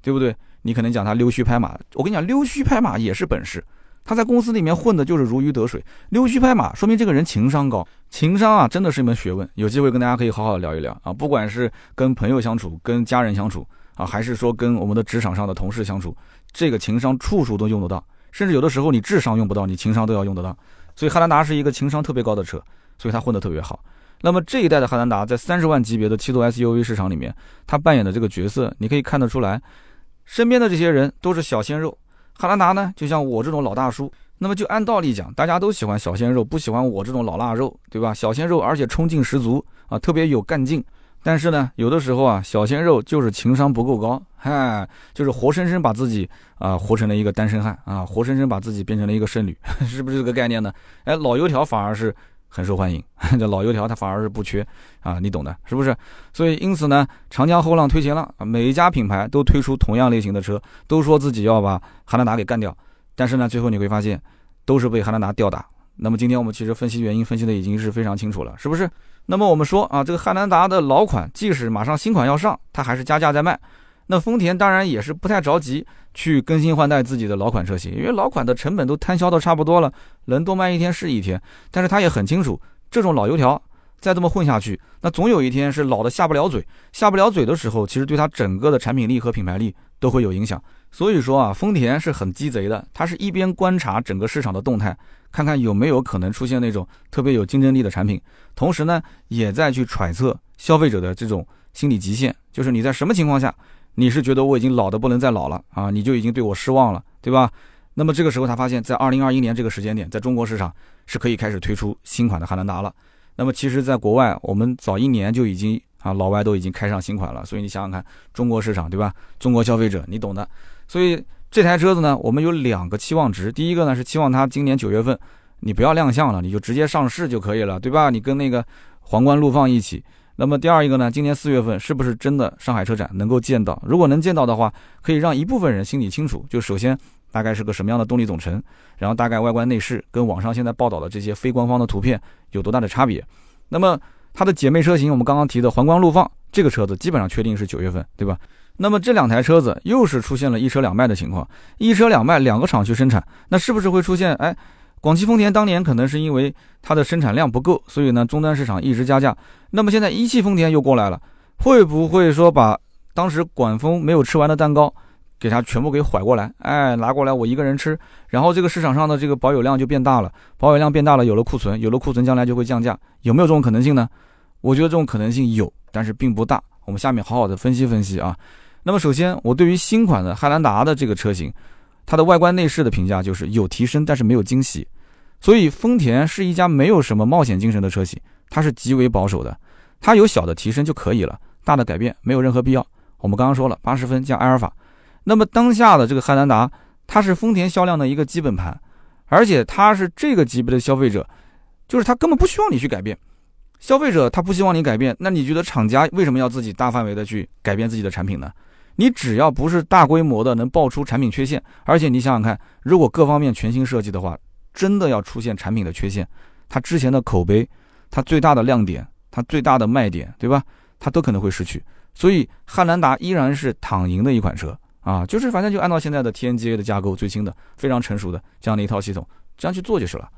对不对？你可能讲他溜须拍马，我跟你讲，溜须拍马也是本事。他在公司里面混的就是如鱼得水，溜须拍马，说明这个人情商高。情商啊，真的是一门学问。有机会跟大家可以好好聊一聊啊，不管是跟朋友相处、跟家人相处啊，还是说跟我们的职场上的同事相处，这个情商处处都用得到。甚至有的时候你智商用不到，你情商都要用得到。所以汉兰达是一个情商特别高的车，所以它混得特别好。那么这一代的汉兰达在三十万级别的七座 SUV 市场里面，它扮演的这个角色，你可以看得出来，身边的这些人都是小鲜肉。汉兰达呢，就像我这种老大叔，那么就按道理讲，大家都喜欢小鲜肉，不喜欢我这种老腊肉，对吧？小鲜肉而且冲劲十足啊，特别有干劲。但是呢，有的时候啊，小鲜肉就是情商不够高，嗨，就是活生生把自己啊活成了一个单身汉啊，活生生把自己变成了一个剩女，*laughs* 是不是这个概念呢？哎，老油条反而是。很受欢迎，*laughs* 这老油条它反而是不缺啊，你懂的，是不是？所以因此呢，长江后浪推前浪啊，每一家品牌都推出同样类型的车，都说自己要把汉兰达给干掉，但是呢，最后你会发现都是被汉兰达吊打。那么今天我们其实分析原因，分析的已经是非常清楚了，是不是？那么我们说啊，这个汉兰达的老款，即使马上新款要上，它还是加价在卖。那丰田当然也是不太着急去更新换代自己的老款车型，因为老款的成本都摊销的差不多了，能多卖一天是一天。但是他也很清楚，这种老油条再这么混下去，那总有一天是老的下不了嘴，下不了嘴的时候，其实对他整个的产品力和品牌力都会有影响。所以说啊，丰田是很鸡贼的，他是一边观察整个市场的动态，看看有没有可能出现那种特别有竞争力的产品，同时呢，也在去揣测消费者的这种心理极限，就是你在什么情况下。你是觉得我已经老的不能再老了啊？你就已经对我失望了，对吧？那么这个时候他发现，在二零二一年这个时间点，在中国市场是可以开始推出新款的汉兰达了。那么其实，在国外，我们早一年就已经啊，老外都已经开上新款了。所以你想想看，中国市场对吧？中国消费者你懂的。所以这台车子呢，我们有两个期望值。第一个呢是期望它今年九月份你不要亮相了，你就直接上市就可以了，对吧？你跟那个皇冠陆放一起。那么第二一个呢？今年四月份是不是真的上海车展能够见到？如果能见到的话，可以让一部分人心里清楚，就首先大概是个什么样的动力总成，然后大概外观内饰跟网上现在报道的这些非官方的图片有多大的差别。那么它的姐妹车型，我们刚刚提的皇冠陆放这个车子，基本上确定是九月份，对吧？那么这两台车子又是出现了一车两卖的情况，一车两卖，两个厂去生产，那是不是会出现哎？广汽丰田当年可能是因为它的生产量不够，所以呢终端市场一直加价。那么现在一汽丰田又过来了，会不会说把当时管丰没有吃完的蛋糕给它全部给拐过来，哎，拿过来我一个人吃，然后这个市场上的这个保有量就变大了，保有量变大了，有了库存，有了库存，将来就会降价，有没有这种可能性呢？我觉得这种可能性有，但是并不大。我们下面好好的分析分析啊。那么首先，我对于新款的汉兰达的这个车型，它的外观内饰的评价就是有提升，但是没有惊喜。所以丰田是一家没有什么冒险精神的车企，它是极为保守的，它有小的提升就可以了，大的改变没有任何必要。我们刚刚说了，八十分加埃尔法。那么当下的这个汉兰达，它是丰田销量的一个基本盘，而且它是这个级别的消费者，就是他根本不需要你去改变。消费者他不希望你改变，那你觉得厂家为什么要自己大范围的去改变自己的产品呢？你只要不是大规模的能爆出产品缺陷，而且你想想看，如果各方面全新设计的话，真的要出现产品的缺陷，它之前的口碑，它最大的亮点，它最大的卖点，对吧？它都可能会失去。所以汉兰达依然是躺赢的一款车啊，就是反正就按照现在的 TNGA 的架构，最新的、非常成熟的这样的一套系统，这样去做就是了。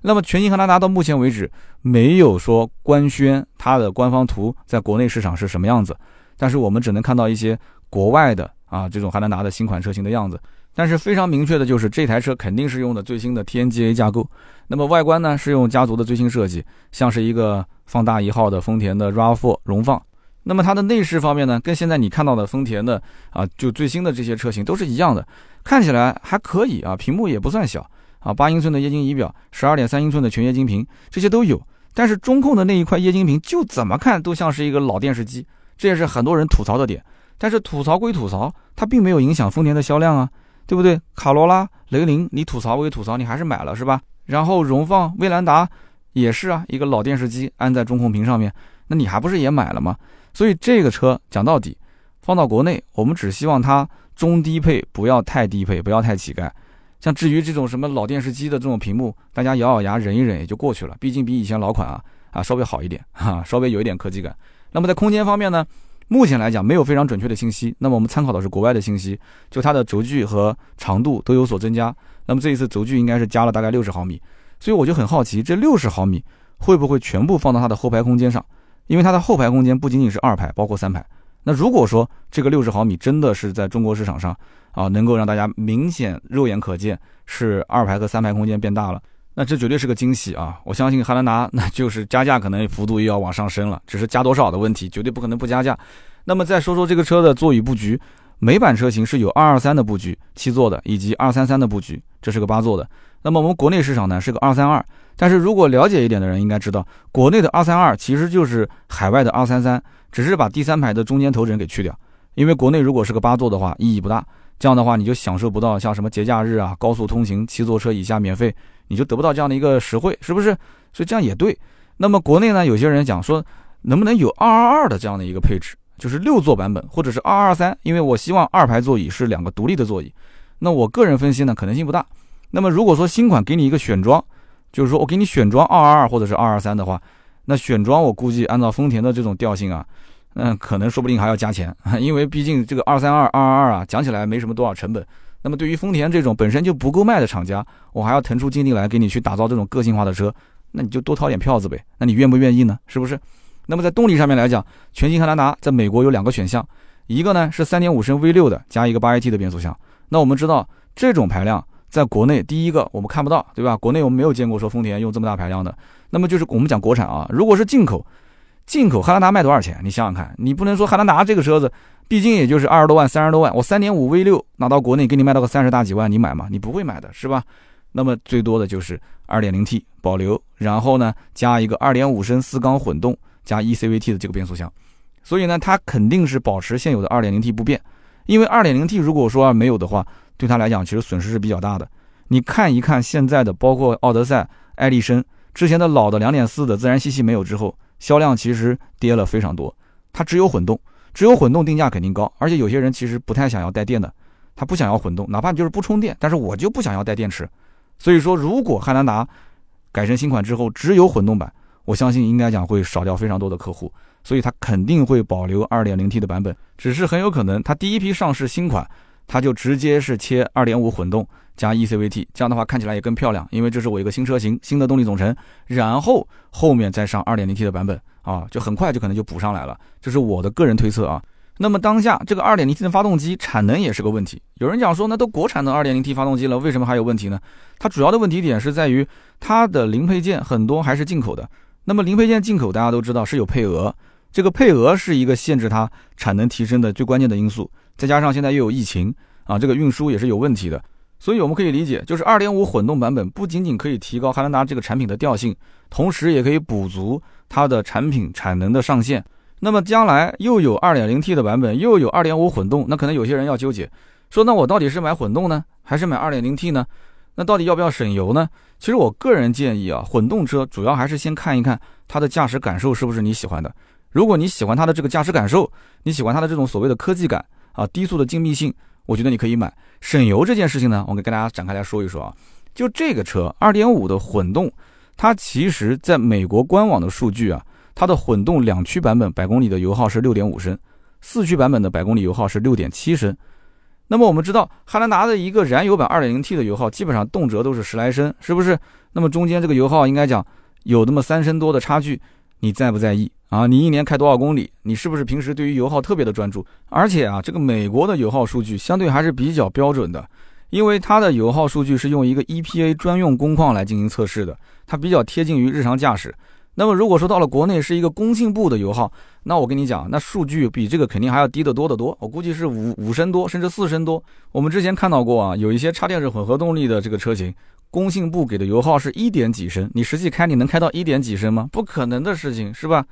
那么全新汉兰达到目前为止没有说官宣它的官方图在国内市场是什么样子，但是我们只能看到一些国外的啊这种汉兰达的新款车型的样子。但是非常明确的就是这台车肯定是用的最新的 TNGA 架构。那么外观呢是用家族的最新设计，像是一个放大一号的丰田的 RAV4 荣放。那么它的内饰方面呢，跟现在你看到的丰田的啊，就最新的这些车型都是一样的，看起来还可以啊，屏幕也不算小啊，八英寸的液晶仪表，十二点三英寸的全液晶屏，这些都有。但是中控的那一块液晶屏，就怎么看都像是一个老电视机，这也是很多人吐槽的点。但是吐槽归吐槽，它并没有影响丰田的销量啊，对不对？卡罗拉、雷凌，你吐槽归吐槽，你还是买了是吧？然后荣放、威兰达也是啊，一个老电视机安在中控屏上面，那你还不是也买了吗？所以这个车讲到底，放到国内，我们只希望它中低配，不要太低配，不要太乞丐。像至于这种什么老电视机的这种屏幕，大家咬咬牙忍一忍也就过去了。毕竟比以前老款啊啊稍微好一点哈，稍微有一点科技感。那么在空间方面呢，目前来讲没有非常准确的信息。那么我们参考的是国外的信息，就它的轴距和长度都有所增加。那么这一次轴距应该是加了大概六十毫米，所以我就很好奇，这六十毫米会不会全部放到它的后排空间上？因为它的后排空间不仅仅是二排，包括三排。那如果说这个六十毫米真的是在中国市场上啊，能够让大家明显肉眼可见是二排和三排空间变大了，那这绝对是个惊喜啊！我相信汉兰达那就是加价可能幅度又要往上升了，只是加多少的问题，绝对不可能不加价。那么再说说这个车的座椅布局，美版车型是有二二三的布局，七座的，以及二三三的布局，这是个八座的。那么我们国内市场呢是个二三二。但是如果了解一点的人应该知道，国内的二三二其实就是海外的二三三，只是把第三排的中间头枕给去掉。因为国内如果是个八座的话，意义不大。这样的话，你就享受不到像什么节假日啊、高速通行七座车以下免费，你就得不到这样的一个实惠，是不是？所以这样也对。那么国内呢，有些人讲说，能不能有二二二的这样的一个配置，就是六座版本，或者是二二三？因为我希望二排座椅是两个独立的座椅。那我个人分析呢，可能性不大。那么如果说新款给你一个选装，就是说我给你选装二二二或者是二二三的话，那选装我估计按照丰田的这种调性啊，嗯，可能说不定还要加钱，*laughs* 因为毕竟这个二三二二二二啊，讲起来没什么多少成本。那么对于丰田这种本身就不够卖的厂家，我还要腾出精力来给你去打造这种个性化的车，那你就多掏点票子呗。那你愿不愿意呢？是不是？那么在动力上面来讲，全新汉兰达在美国有两个选项，一个呢是三点五升 V 六的加一个八 AT 的变速箱。那我们知道这种排量。在国内，第一个我们看不到，对吧？国内我们没有见过说丰田用这么大排量的。那么就是我们讲国产啊，如果是进口，进口汉兰达卖多少钱？你想想看，你不能说汉兰达这个车子，毕竟也就是二十多万、三十多万，我三点五 V 六拿到国内给你卖到个三十大几万，你买吗？你不会买的是吧？那么最多的就是二点零 T 保留，然后呢加一个二点五升四缸混动加 eCVT 的这个变速箱，所以呢它肯定是保持现有的二点零 T 不变，因为二点零 T 如果说没有的话。对他来讲，其实损失是比较大的。你看一看现在的，包括奥德赛、艾力绅之前的老的2.4的自然吸气没有之后，销量其实跌了非常多。它只有混动，只有混动定价肯定高，而且有些人其实不太想要带电的，他不想要混动，哪怕就是不充电，但是我就不想要带电池。所以说，如果汉兰达改成新款之后只有混动版，我相信应该讲会少掉非常多的客户，所以它肯定会保留 2.0T 的版本，只是很有可能它第一批上市新款。它就直接是切二点五混动加 eCVT，这样的话看起来也更漂亮，因为这是我一个新车型，新的动力总成，然后后面再上二点零 T 的版本啊，就很快就可能就补上来了，这是我的个人推测啊。那么当下这个 2.0T 的发动机产能也是个问题。有人讲说，那都国产的 2.0T 发动机了，为什么还有问题呢？它主要的问题点是在于它的零配件很多还是进口的。那么零配件进口，大家都知道是有配额，这个配额是一个限制它产能提升的最关键的因素。再加上现在又有疫情啊，这个运输也是有问题的。所以我们可以理解，就是2.5混动版本不仅仅可以提高汉兰达这个产品的调性，同时也可以补足它的产品产能的上限。那么将来又有 2.0T 的版本，又有2.5混动，那可能有些人要纠结，说那我到底是买混动呢，还是买 2.0T 呢？那到底要不要省油呢？其实我个人建议啊，混动车主要还是先看一看它的驾驶感受是不是你喜欢的。如果你喜欢它的这个驾驶感受，你喜欢它的这种所谓的科技感啊，低速的静谧性，我觉得你可以买。省油这件事情呢，我跟大家展开来说一说啊，就这个车2.5的混动，它其实在美国官网的数据啊。它的混动两驱版本百公里的油耗是六点五升，四驱版本的百公里油耗是六点七升。那么我们知道汉兰达的一个燃油版二点零 T 的油耗基本上动辄都是十来升，是不是？那么中间这个油耗应该讲有那么三升多的差距，你在不在意啊？你一年开多少公里？你是不是平时对于油耗特别的专注？而且啊，这个美国的油耗数据相对还是比较标准的，因为它的油耗数据是用一个 EPA 专用工况来进行测试的，它比较贴近于日常驾驶。那么如果说到了国内是一个工信部的油耗，那我跟你讲，那数据比这个肯定还要低得多得多。我估计是五五升多，甚至四升多。我们之前看到过啊，有一些插电式混合动力的这个车型，工信部给的油耗是一点几升，你实际开你能开到一点几升吗？不可能的事情，是吧？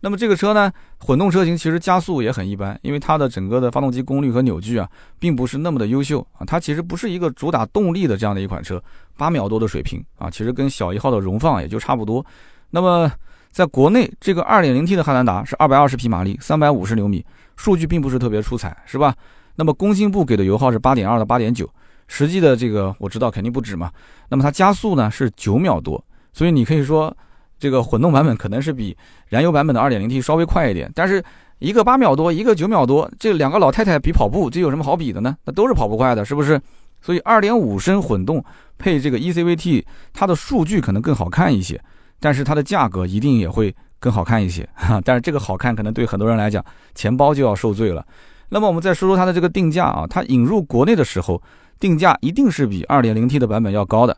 那么这个车呢，混动车型其实加速也很一般，因为它的整个的发动机功率和扭矩啊，并不是那么的优秀啊。它其实不是一个主打动力的这样的一款车，八秒多的水平啊，其实跟小一号的荣放也就差不多。那么，在国内，这个 2.0T 的汉兰达是220匹马力，350牛米，数据并不是特别出彩，是吧？那么工信部给的油耗是8.2到8.9，实际的这个我知道肯定不止嘛。那么它加速呢是9秒多，所以你可以说，这个混动版本可能是比燃油版本的 2.0T 稍微快一点，但是一个8秒多，一个9秒多，这两个老太太比跑步，这有什么好比的呢？那都是跑不快的，是不是？所以2.5升混动配这个 eCVT，它的数据可能更好看一些。但是它的价格一定也会更好看一些哈，*laughs* 但是这个好看可能对很多人来讲，钱包就要受罪了。那么我们再说说它的这个定价啊，它引入国内的时候，定价一定是比 2.0T 的版本要高的。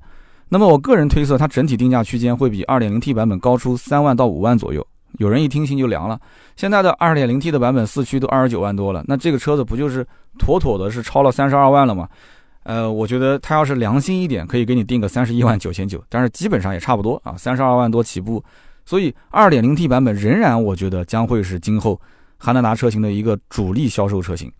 那么我个人推测，它整体定价区间会比 2.0T 版本高出三万到五万左右。有人一听心就凉了，现在的 2.0T 的版本四驱都二十九万多了，那这个车子不就是妥妥的是超了三十二万了吗？呃，我觉得他要是良心一点，可以给你定个三十一万九千九，但是基本上也差不多啊，三十二万多起步。所以二点零 T 版本仍然，我觉得将会是今后汉兰达车型的一个主力销售车型。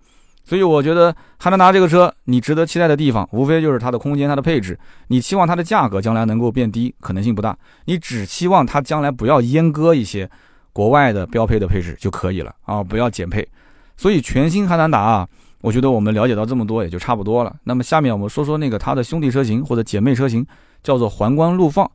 所以我觉得汉兰达这个车，你值得期待的地方，无非就是它的空间、它的配置。你期望它的价格将来能够变低，可能性不大。你只期望它将来不要阉割一些国外的标配的配置就可以了啊，不要减配。所以全新汉兰达啊。我觉得我们了解到这么多也就差不多了。那么下面我们说说那个它的兄弟车型或者姐妹车型，叫做皇冠陆放。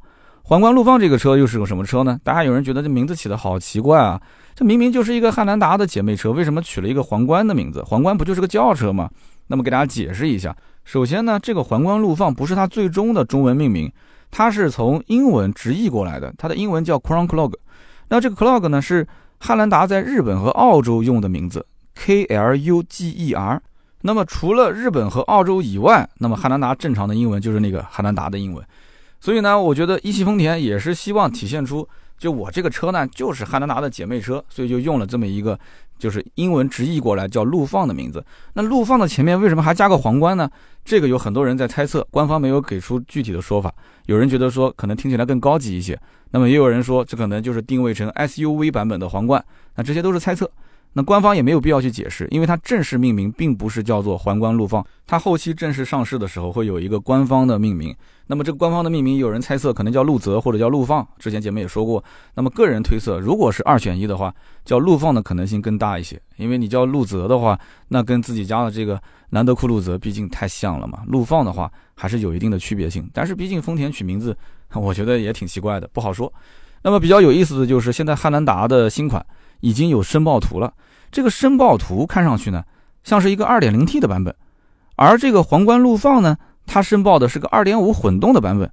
皇冠陆放这个车又是个什么车呢？大家有人觉得这名字起的好奇怪啊！这明明就是一个汉兰达的姐妹车，为什么取了一个皇冠的名字？皇冠不就是个轿车吗？那么给大家解释一下。首先呢，这个皇冠陆放不是它最终的中文命名，它是从英文直译过来的，它的英文叫 Crown Clog。那这个 Clog 呢是汉兰达在日本和澳洲用的名字。K L U G E R，那么除了日本和澳洲以外，那么汉兰达正常的英文就是那个汉兰达的英文。所以呢，我觉得一汽丰田也是希望体现出，就我这个车呢就是汉兰达的姐妹车，所以就用了这么一个就是英文直译过来叫陆放的名字。那陆放的前面为什么还加个皇冠呢？这个有很多人在猜测，官方没有给出具体的说法。有人觉得说可能听起来更高级一些，那么也有人说这可能就是定位成 S U V 版本的皇冠。那这些都是猜测。那官方也没有必要去解释，因为它正式命名并不是叫做皇冠陆放，它后期正式上市的时候会有一个官方的命名。那么这个官方的命名，有人猜测可能叫陆泽或者叫陆放。之前节目也说过，那么个人推测，如果是二选一的话，叫陆放的可能性更大一些，因为你叫陆泽的话，那跟自己家的这个兰德酷路泽毕竟太像了嘛。陆放的话还是有一定的区别性，但是毕竟丰田取名字，*laughs* 我觉得也挺奇怪的，不好说。那么比较有意思的就是现在汉兰达的新款。已经有申报图了，这个申报图看上去呢，像是一个 2.0T 的版本，而这个皇冠陆放呢，它申报的是个2.5混动的版本。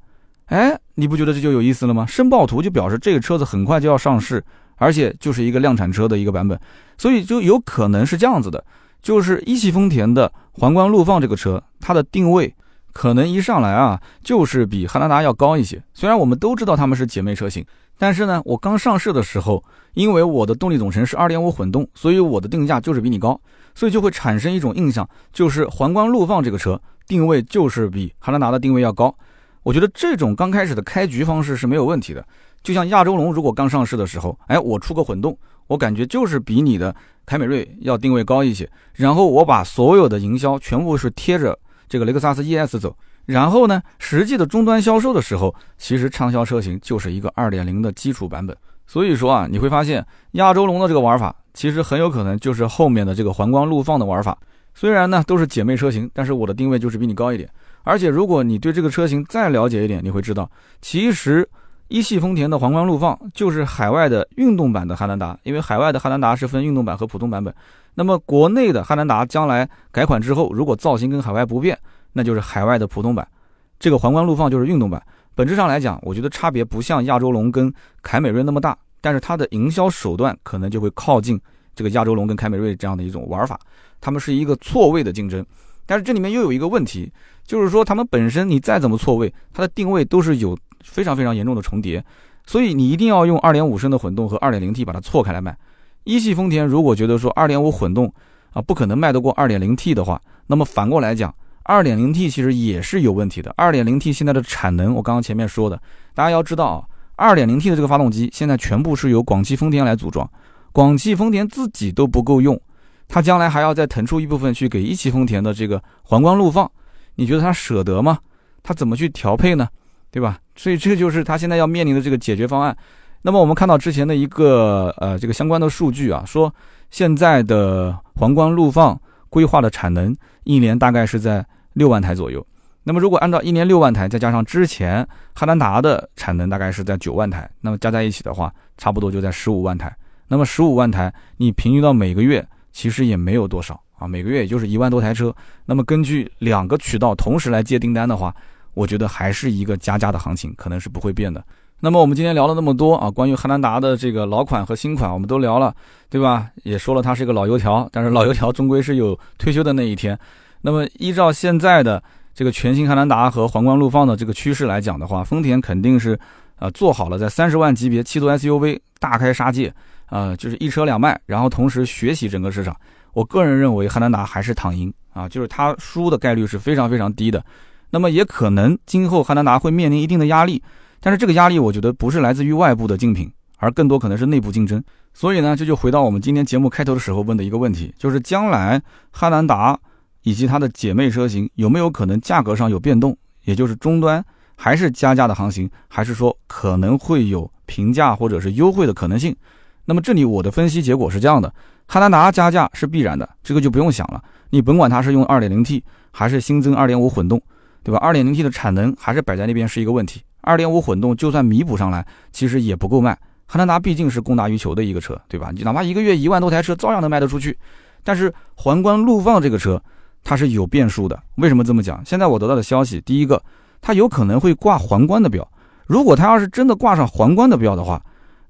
哎，你不觉得这就有意思了吗？申报图就表示这个车子很快就要上市，而且就是一个量产车的一个版本，所以就有可能是这样子的，就是一汽丰田的皇冠陆放这个车，它的定位可能一上来啊，就是比汉兰达要高一些。虽然我们都知道它们是姐妹车型，但是呢，我刚上市的时候，因为我的动力总成是2.5混动，所以我的定价就是比你高，所以就会产生一种印象，就是皇冠陆放这个车定位就是比汉兰达的定位要高。我觉得这种刚开始的开局方式是没有问题的。就像亚洲龙如果刚上市的时候，哎，我出个混动，我感觉就是比你的凯美瑞要定位高一些。然后我把所有的营销全部是贴着这个雷克萨斯 ES 走。然后呢，实际的终端销售的时候，其实畅销车型就是一个2.0的基础版本。所以说啊，你会发现亚洲龙的这个玩法，其实很有可能就是后面的这个环光陆放的玩法。虽然呢都是姐妹车型，但是我的定位就是比你高一点。而且如果你对这个车型再了解一点，你会知道，其实。一汽丰田的皇冠陆放就是海外的运动版的汉兰达，因为海外的汉兰达是分运动版和普通版本。那么国内的汉兰达将来改款之后，如果造型跟海外不变，那就是海外的普通版。这个皇冠陆放就是运动版。本质上来讲，我觉得差别不像亚洲龙跟凯美瑞那么大，但是它的营销手段可能就会靠近这个亚洲龙跟凯美瑞这样的一种玩法。他们是一个错位的竞争，但是这里面又有一个问题，就是说他们本身你再怎么错位，它的定位都是有。非常非常严重的重叠，所以你一定要用2.5升的混动和 2.0T 把它错开来卖。一汽丰田如果觉得说2.5混动啊不可能卖得过 2.0T 的话，那么反过来讲，2.0T 其实也是有问题的。2.0T 现在的产能，我刚刚前面说的，大家要知道啊，2.0T 的这个发动机现在全部是由广汽丰田来组装，广汽丰田自己都不够用，它将来还要再腾出一部分去给一汽丰田的这个皇冠陆放，你觉得它舍得吗？它怎么去调配呢？对吧？所以这就是他现在要面临的这个解决方案。那么我们看到之前的一个呃这个相关的数据啊，说现在的皇冠陆放规划的产能一年大概是在六万台左右。那么如果按照一年六万台，再加上之前汉兰达的产能大概是在九万台，那么加在一起的话，差不多就在十五万台。那么十五万台，你平均到每个月其实也没有多少啊，每个月也就是一万多台车。那么根据两个渠道同时来接订单的话，我觉得还是一个加价的行情，可能是不会变的。那么我们今天聊了那么多啊，关于汉兰达的这个老款和新款，我们都聊了，对吧？也说了它是一个老油条，但是老油条终归是有退休的那一天。那么依照现在的这个全新汉兰达和皇冠陆放的这个趋势来讲的话，丰田肯定是啊做好了在三十万级别七座 SUV 大开杀戒啊，就是一车两卖，然后同时学习整个市场。我个人认为汉兰达还是躺赢啊，就是它输的概率是非常非常低的。那么也可能今后汉兰达会面临一定的压力，但是这个压力我觉得不是来自于外部的竞品，而更多可能是内部竞争。所以呢，这就回到我们今天节目开头的时候问的一个问题，就是将来汉兰达以及它的姐妹车型有没有可能价格上有变动，也就是终端还是加价的行情，还是说可能会有平价或者是优惠的可能性？那么这里我的分析结果是这样的：汉兰达加价是必然的，这个就不用想了。你甭管它是用 2.0T 还是新增2.5混动。对吧？二点零 T 的产能还是摆在那边是一个问题。二点五混动就算弥补上来，其实也不够卖。汉兰达毕竟是供大于求的一个车，对吧？你哪怕一个月一万多台车，照样能卖得出去。但是皇冠陆放这个车，它是有变数的。为什么这么讲？现在我得到的消息，第一个，它有可能会挂皇冠的标。如果它要是真的挂上皇冠的标的话，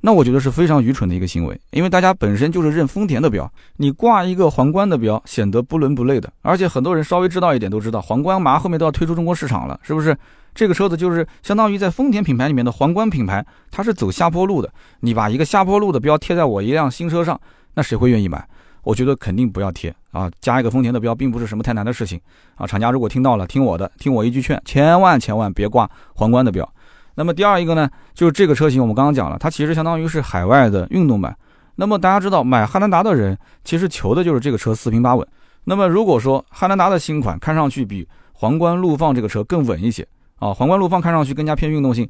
那我觉得是非常愚蠢的一个行为，因为大家本身就是认丰田的标，你挂一个皇冠的标，显得不伦不类的。而且很多人稍微知道一点都知道，皇冠马上后面都要推出中国市场了，是不是？这个车子就是相当于在丰田品牌里面的皇冠品牌，它是走下坡路的。你把一个下坡路的标贴在我一辆新车上，那谁会愿意买？我觉得肯定不要贴啊！加一个丰田的标，并不是什么太难的事情啊！厂家如果听到了，听我的，听我一句劝，千万千万别挂皇冠的标。那么第二一个呢，就是这个车型，我们刚刚讲了，它其实相当于是海外的运动版。那么大家知道，买汉兰达的人其实求的就是这个车四平八稳。那么如果说汉兰达的新款看上去比皇冠陆放这个车更稳一些啊，皇冠陆放看上去更加偏运动性，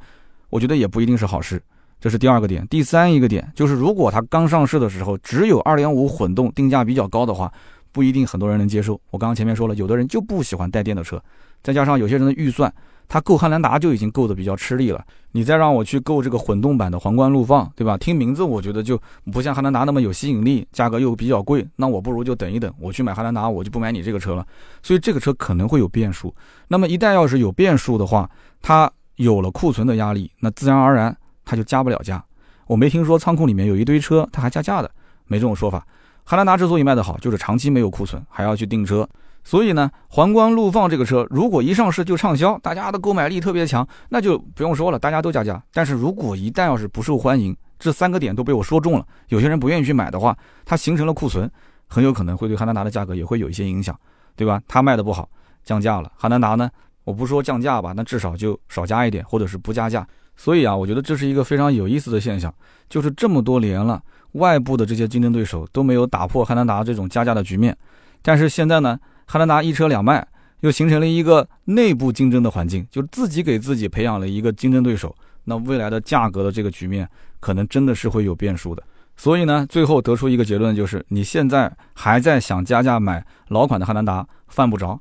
我觉得也不一定是好事。这是第二个点。第三一个点就是，如果它刚上市的时候只有2.5混动，定价比较高的话，不一定很多人能接受。我刚刚前面说了，有的人就不喜欢带电的车，再加上有些人的预算。他购汉兰达就已经购的比较吃力了，你再让我去购这个混动版的皇冠陆放，对吧？听名字我觉得就不像汉兰达那么有吸引力，价格又比较贵，那我不如就等一等，我去买汉兰达，我就不买你这个车了。所以这个车可能会有变数。那么一旦要是有变数的话，它有了库存的压力，那自然而然它就加不了价。我没听说仓库里面有一堆车，它还加价的，没这种说法。汉兰达之所以卖得好，就是长期没有库存，还要去订车。所以呢，皇冠陆放这个车，如果一上市就畅销，大家的购买力特别强，那就不用说了，大家都加价。但是如果一旦要是不受欢迎，这三个点都被我说中了，有些人不愿意去买的话，它形成了库存，很有可能会对汉兰达的价格也会有一些影响，对吧？它卖的不好，降价了，汉兰达呢，我不说降价吧，那至少就少加一点，或者是不加价。所以啊，我觉得这是一个非常有意思的现象，就是这么多年了，外部的这些竞争对手都没有打破汉兰达这种加价的局面，但是现在呢？汉兰达一车两卖，又形成了一个内部竞争的环境，就自己给自己培养了一个竞争对手。那未来的价格的这个局面，可能真的是会有变数的。所以呢，最后得出一个结论，就是你现在还在想加价买老款的汉兰达，犯不着，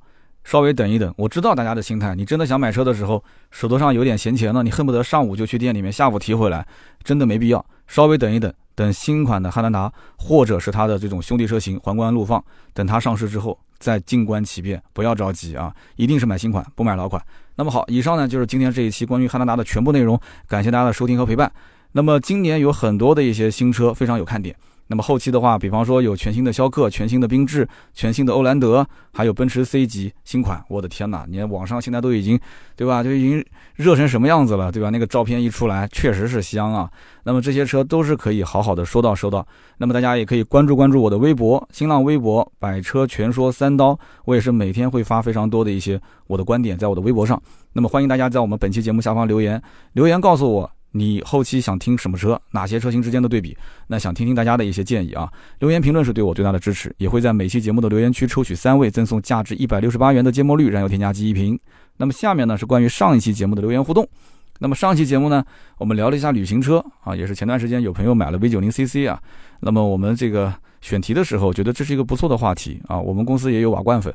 稍微等一等。我知道大家的心态，你真的想买车的时候，手头上有点闲钱了，你恨不得上午就去店里面，下午提回来，真的没必要，稍微等一等。等新款的汉兰达，或者是它的这种兄弟车型皇冠陆放，等它上市之后再静观其变，不要着急啊，一定是买新款，不买老款。那么好，以上呢就是今天这一期关于汉兰达的全部内容，感谢大家的收听和陪伴。那么今年有很多的一些新车非常有看点。那么后期的话，比方说有全新的逍客、全新的缤智、全新的欧蓝德，还有奔驰 C 级新款，我的天哪！你看网上现在都已经，对吧？就已经热成什么样子了，对吧？那个照片一出来，确实是香啊。那么这些车都是可以好好的说到收到。那么大家也可以关注关注我的微博、新浪微博“百车全说三刀”，我也是每天会发非常多的一些我的观点在我的微博上。那么欢迎大家在我们本期节目下方留言，留言告诉我。你后期想听什么车？哪些车型之间的对比？那想听听大家的一些建议啊！留言评论是对我最大的支持，也会在每期节目的留言区抽取三位，赠送价值一百六十八元的芥末绿燃油添加剂一瓶。那么下面呢是关于上一期节目的留言互动。那么上期节目呢，我们聊了一下旅行车啊，也是前段时间有朋友买了 V 九零 CC 啊。那么我们这个选题的时候，觉得这是一个不错的话题啊。我们公司也有瓦罐粉。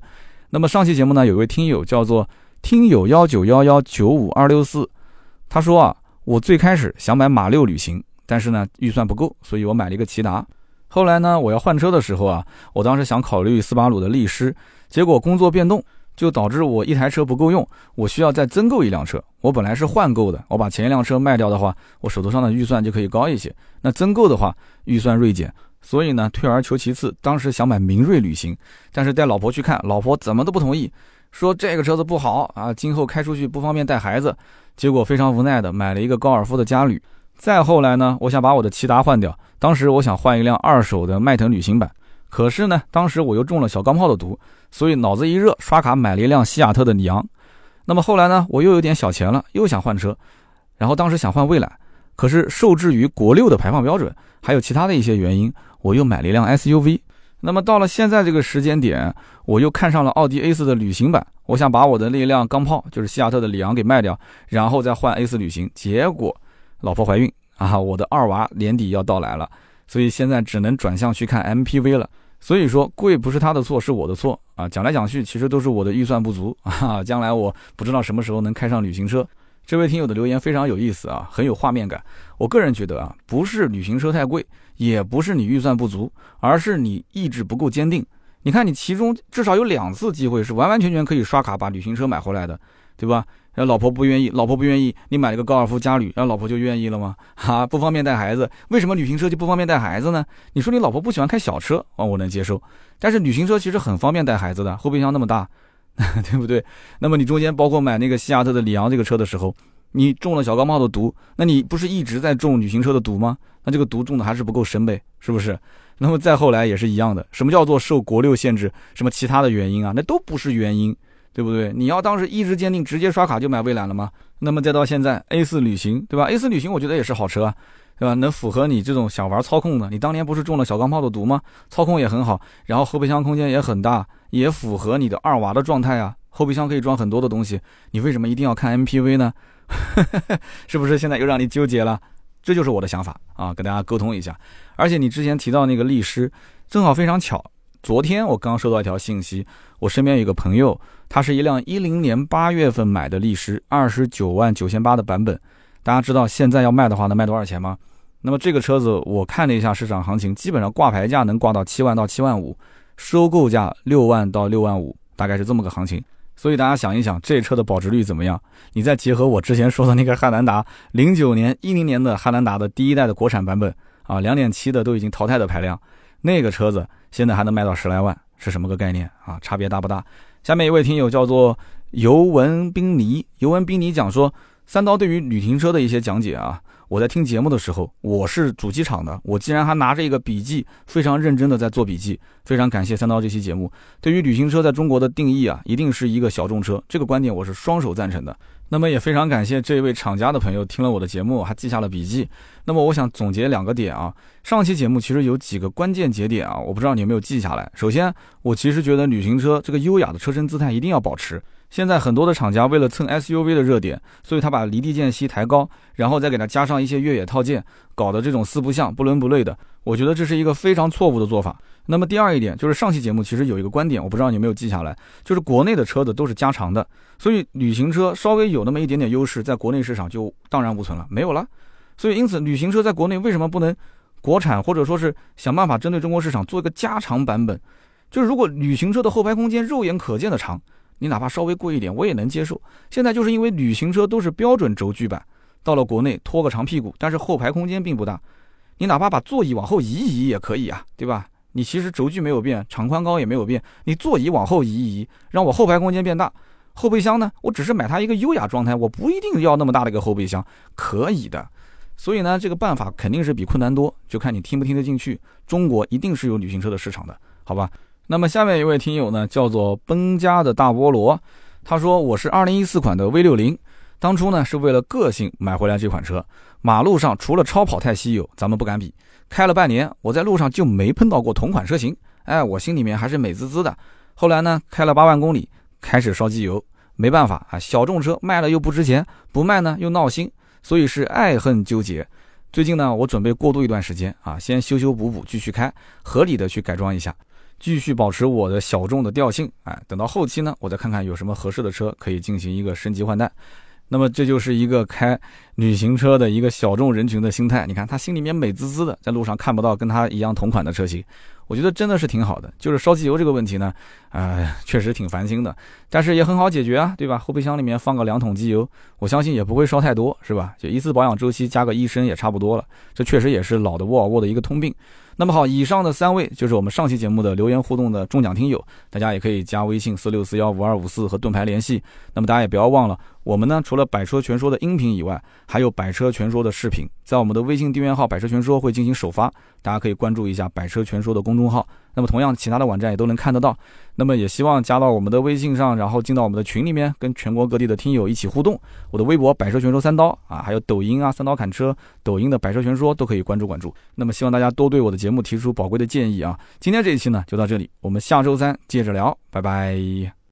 那么上期节目呢，有位听友叫做听友幺九幺幺九五二六四，他说啊。我最开始想买马六旅行，但是呢预算不够，所以我买了一个骐达。后来呢我要换车的时候啊，我当时想考虑斯巴鲁的力狮，结果工作变动就导致我一台车不够用，我需要再增购一辆车。我本来是换购的，我把前一辆车卖掉的话，我手头上的预算就可以高一些。那增购的话，预算锐减，所以呢退而求其次，当时想买明锐旅行，但是带老婆去看，老婆怎么都不同意，说这个车子不好啊，今后开出去不方便带孩子。结果非常无奈的买了一个高尔夫的嘉旅，再后来呢，我想把我的骐达换掉。当时我想换一辆二手的迈腾旅行版，可是呢，当时我又中了小钢炮的毒，所以脑子一热，刷卡买了一辆西雅特的里昂。那么后来呢，我又有点小钱了，又想换车，然后当时想换蔚来，可是受制于国六的排放标准，还有其他的一些原因，我又买了一辆 SUV。那么到了现在这个时间点，我又看上了奥迪 A4 的旅行版，我想把我的那辆钢炮，就是西亚特的里昂给卖掉，然后再换 A4 旅行。结果老婆怀孕啊，我的二娃年底要到来了，所以现在只能转向去看 MPV 了。所以说贵不是他的错，是我的错啊。讲来讲去，其实都是我的预算不足 *laughs* 啊。将来我不知道什么时候能开上旅行车。这位听友的留言非常有意思啊，很有画面感。我个人觉得啊，不是旅行车太贵。也不是你预算不足，而是你意志不够坚定。你看，你其中至少有两次机会是完完全全可以刷卡把旅行车买回来的，对吧？然后老婆不愿意，老婆不愿意，你买了个高尔夫加旅，然后老婆就愿意了吗？*laughs* 哈，不方便带孩子，为什么旅行车就不方便带孩子呢？你说你老婆不喜欢开小车啊，我能接受，但是旅行车其实很方便带孩子的，后备箱那么大，*laughs* 对不对？那么你中间包括买那个西亚特的里昂这个车的时候。你中了小钢炮的毒，那你不是一直在中旅行车的毒吗？那这个毒中的还是不够深呗，是不是？那么再后来也是一样的，什么叫做受国六限制？什么其他的原因啊？那都不是原因，对不对？你要当时意志坚定，直接刷卡就买蔚来了吗？那么再到现在 A 四旅行，对吧？A 四旅行我觉得也是好车啊，对吧？能符合你这种想玩操控的。你当年不是中了小钢炮的毒吗？操控也很好，然后后备箱空间也很大，也符合你的二娃的状态啊。后备箱可以装很多的东西，你为什么一定要看 MPV 呢？*laughs* 是不是现在又让你纠结了？这就是我的想法啊，跟大家沟通一下。而且你之前提到那个力狮，正好非常巧，昨天我刚收到一条信息，我身边有个朋友，他是一辆一零年八月份买的力狮，二十九万九千八的版本。大家知道现在要卖的话能卖多少钱吗？那么这个车子我看了一下市场行情，基本上挂牌价能挂到七万到七万五，收购价六万到六万五，大概是这么个行情。所以大家想一想，这车的保值率怎么样？你再结合我之前说的那个汉兰达，零九年、一零年的汉兰达的第一代的国产版本啊，两点七的都已经淘汰的排量，那个车子现在还能卖到十来万，是什么个概念啊？差别大不大？下面一位听友叫做尤文宾尼，尤文宾尼讲说，三刀对于旅行车的一些讲解啊。我在听节目的时候，我是主机厂的，我竟然还拿着一个笔记，非常认真的在做笔记。非常感谢三刀这期节目。对于旅行车在中国的定义啊，一定是一个小众车，这个观点我是双手赞成的。那么也非常感谢这位厂家的朋友听了我的节目，还记下了笔记。那么我想总结两个点啊，上期节目其实有几个关键节点啊，我不知道你有没有记下来。首先，我其实觉得旅行车这个优雅的车身姿态一定要保持。现在很多的厂家为了蹭 SUV 的热点，所以他把离地间隙抬高，然后再给它加上一些越野套件，搞的这种四不像、不伦不类的。我觉得这是一个非常错误的做法。那么第二一点就是上期节目其实有一个观点，我不知道你有没有记下来，就是国内的车子都是加长的，所以旅行车稍微有那么一点点优势，在国内市场就荡然无存了，没有了。所以因此，旅行车在国内为什么不能国产，或者说是想办法针对中国市场做一个加长版本？就是如果旅行车的后排空间肉眼可见的长。你哪怕稍微贵一点，我也能接受。现在就是因为旅行车都是标准轴距版，到了国内拖个长屁股，但是后排空间并不大。你哪怕把座椅往后移移也可以啊，对吧？你其实轴距没有变，长宽高也没有变，你座椅往后移移，让我后排空间变大。后备箱呢？我只是买它一个优雅状态，我不一定要那么大的一个后备箱，可以的。所以呢，这个办法肯定是比困难多，就看你听不听得进去。中国一定是有旅行车的市场的，好吧？那么下面一位听友呢，叫做奔家的大菠萝，他说我是二零一四款的 V 六零，当初呢是为了个性买回来这款车，马路上除了超跑太稀有，咱们不敢比，开了半年，我在路上就没碰到过同款车型，哎，我心里面还是美滋滋的。后来呢，开了八万公里，开始烧机油，没办法啊，小众车卖了又不值钱，不卖呢又闹心，所以是爱恨纠结。最近呢，我准备过渡一段时间啊，先修修补补，继续开，合理的去改装一下。继续保持我的小众的调性，哎，等到后期呢，我再看看有什么合适的车可以进行一个升级换代。那么这就是一个开旅行车的一个小众人群的心态。你看他心里面美滋滋的，在路上看不到跟他一样同款的车型。我觉得真的是挺好的，就是烧机油这个问题呢，呃，确实挺烦心的，但是也很好解决啊，对吧？后备箱里面放个两桶机油，我相信也不会烧太多，是吧？就一次保养周期加个一升也差不多了。这确实也是老的沃尔沃的一个通病。那么好，以上的三位就是我们上期节目的留言互动的中奖听友，大家也可以加微信四六四幺五二五四和盾牌联系。那么大家也不要忘了，我们呢除了百车全说的音频以外，还有百车全说的视频，在我们的微信订阅号百车全说会进行首发，大家可以关注一下百车全说的公众号。那么同样，其他的网站也都能看得到。那么也希望加到我们的微信上，然后进到我们的群里面，跟全国各地的听友一起互动。我的微博“百车全说三刀”啊，还有抖音啊“三刀砍车”，抖音的“百车全说”都可以关注关注。那么希望大家多对我的节目提出宝贵的建议啊。今天这一期呢就到这里，我们下周三接着聊，拜拜。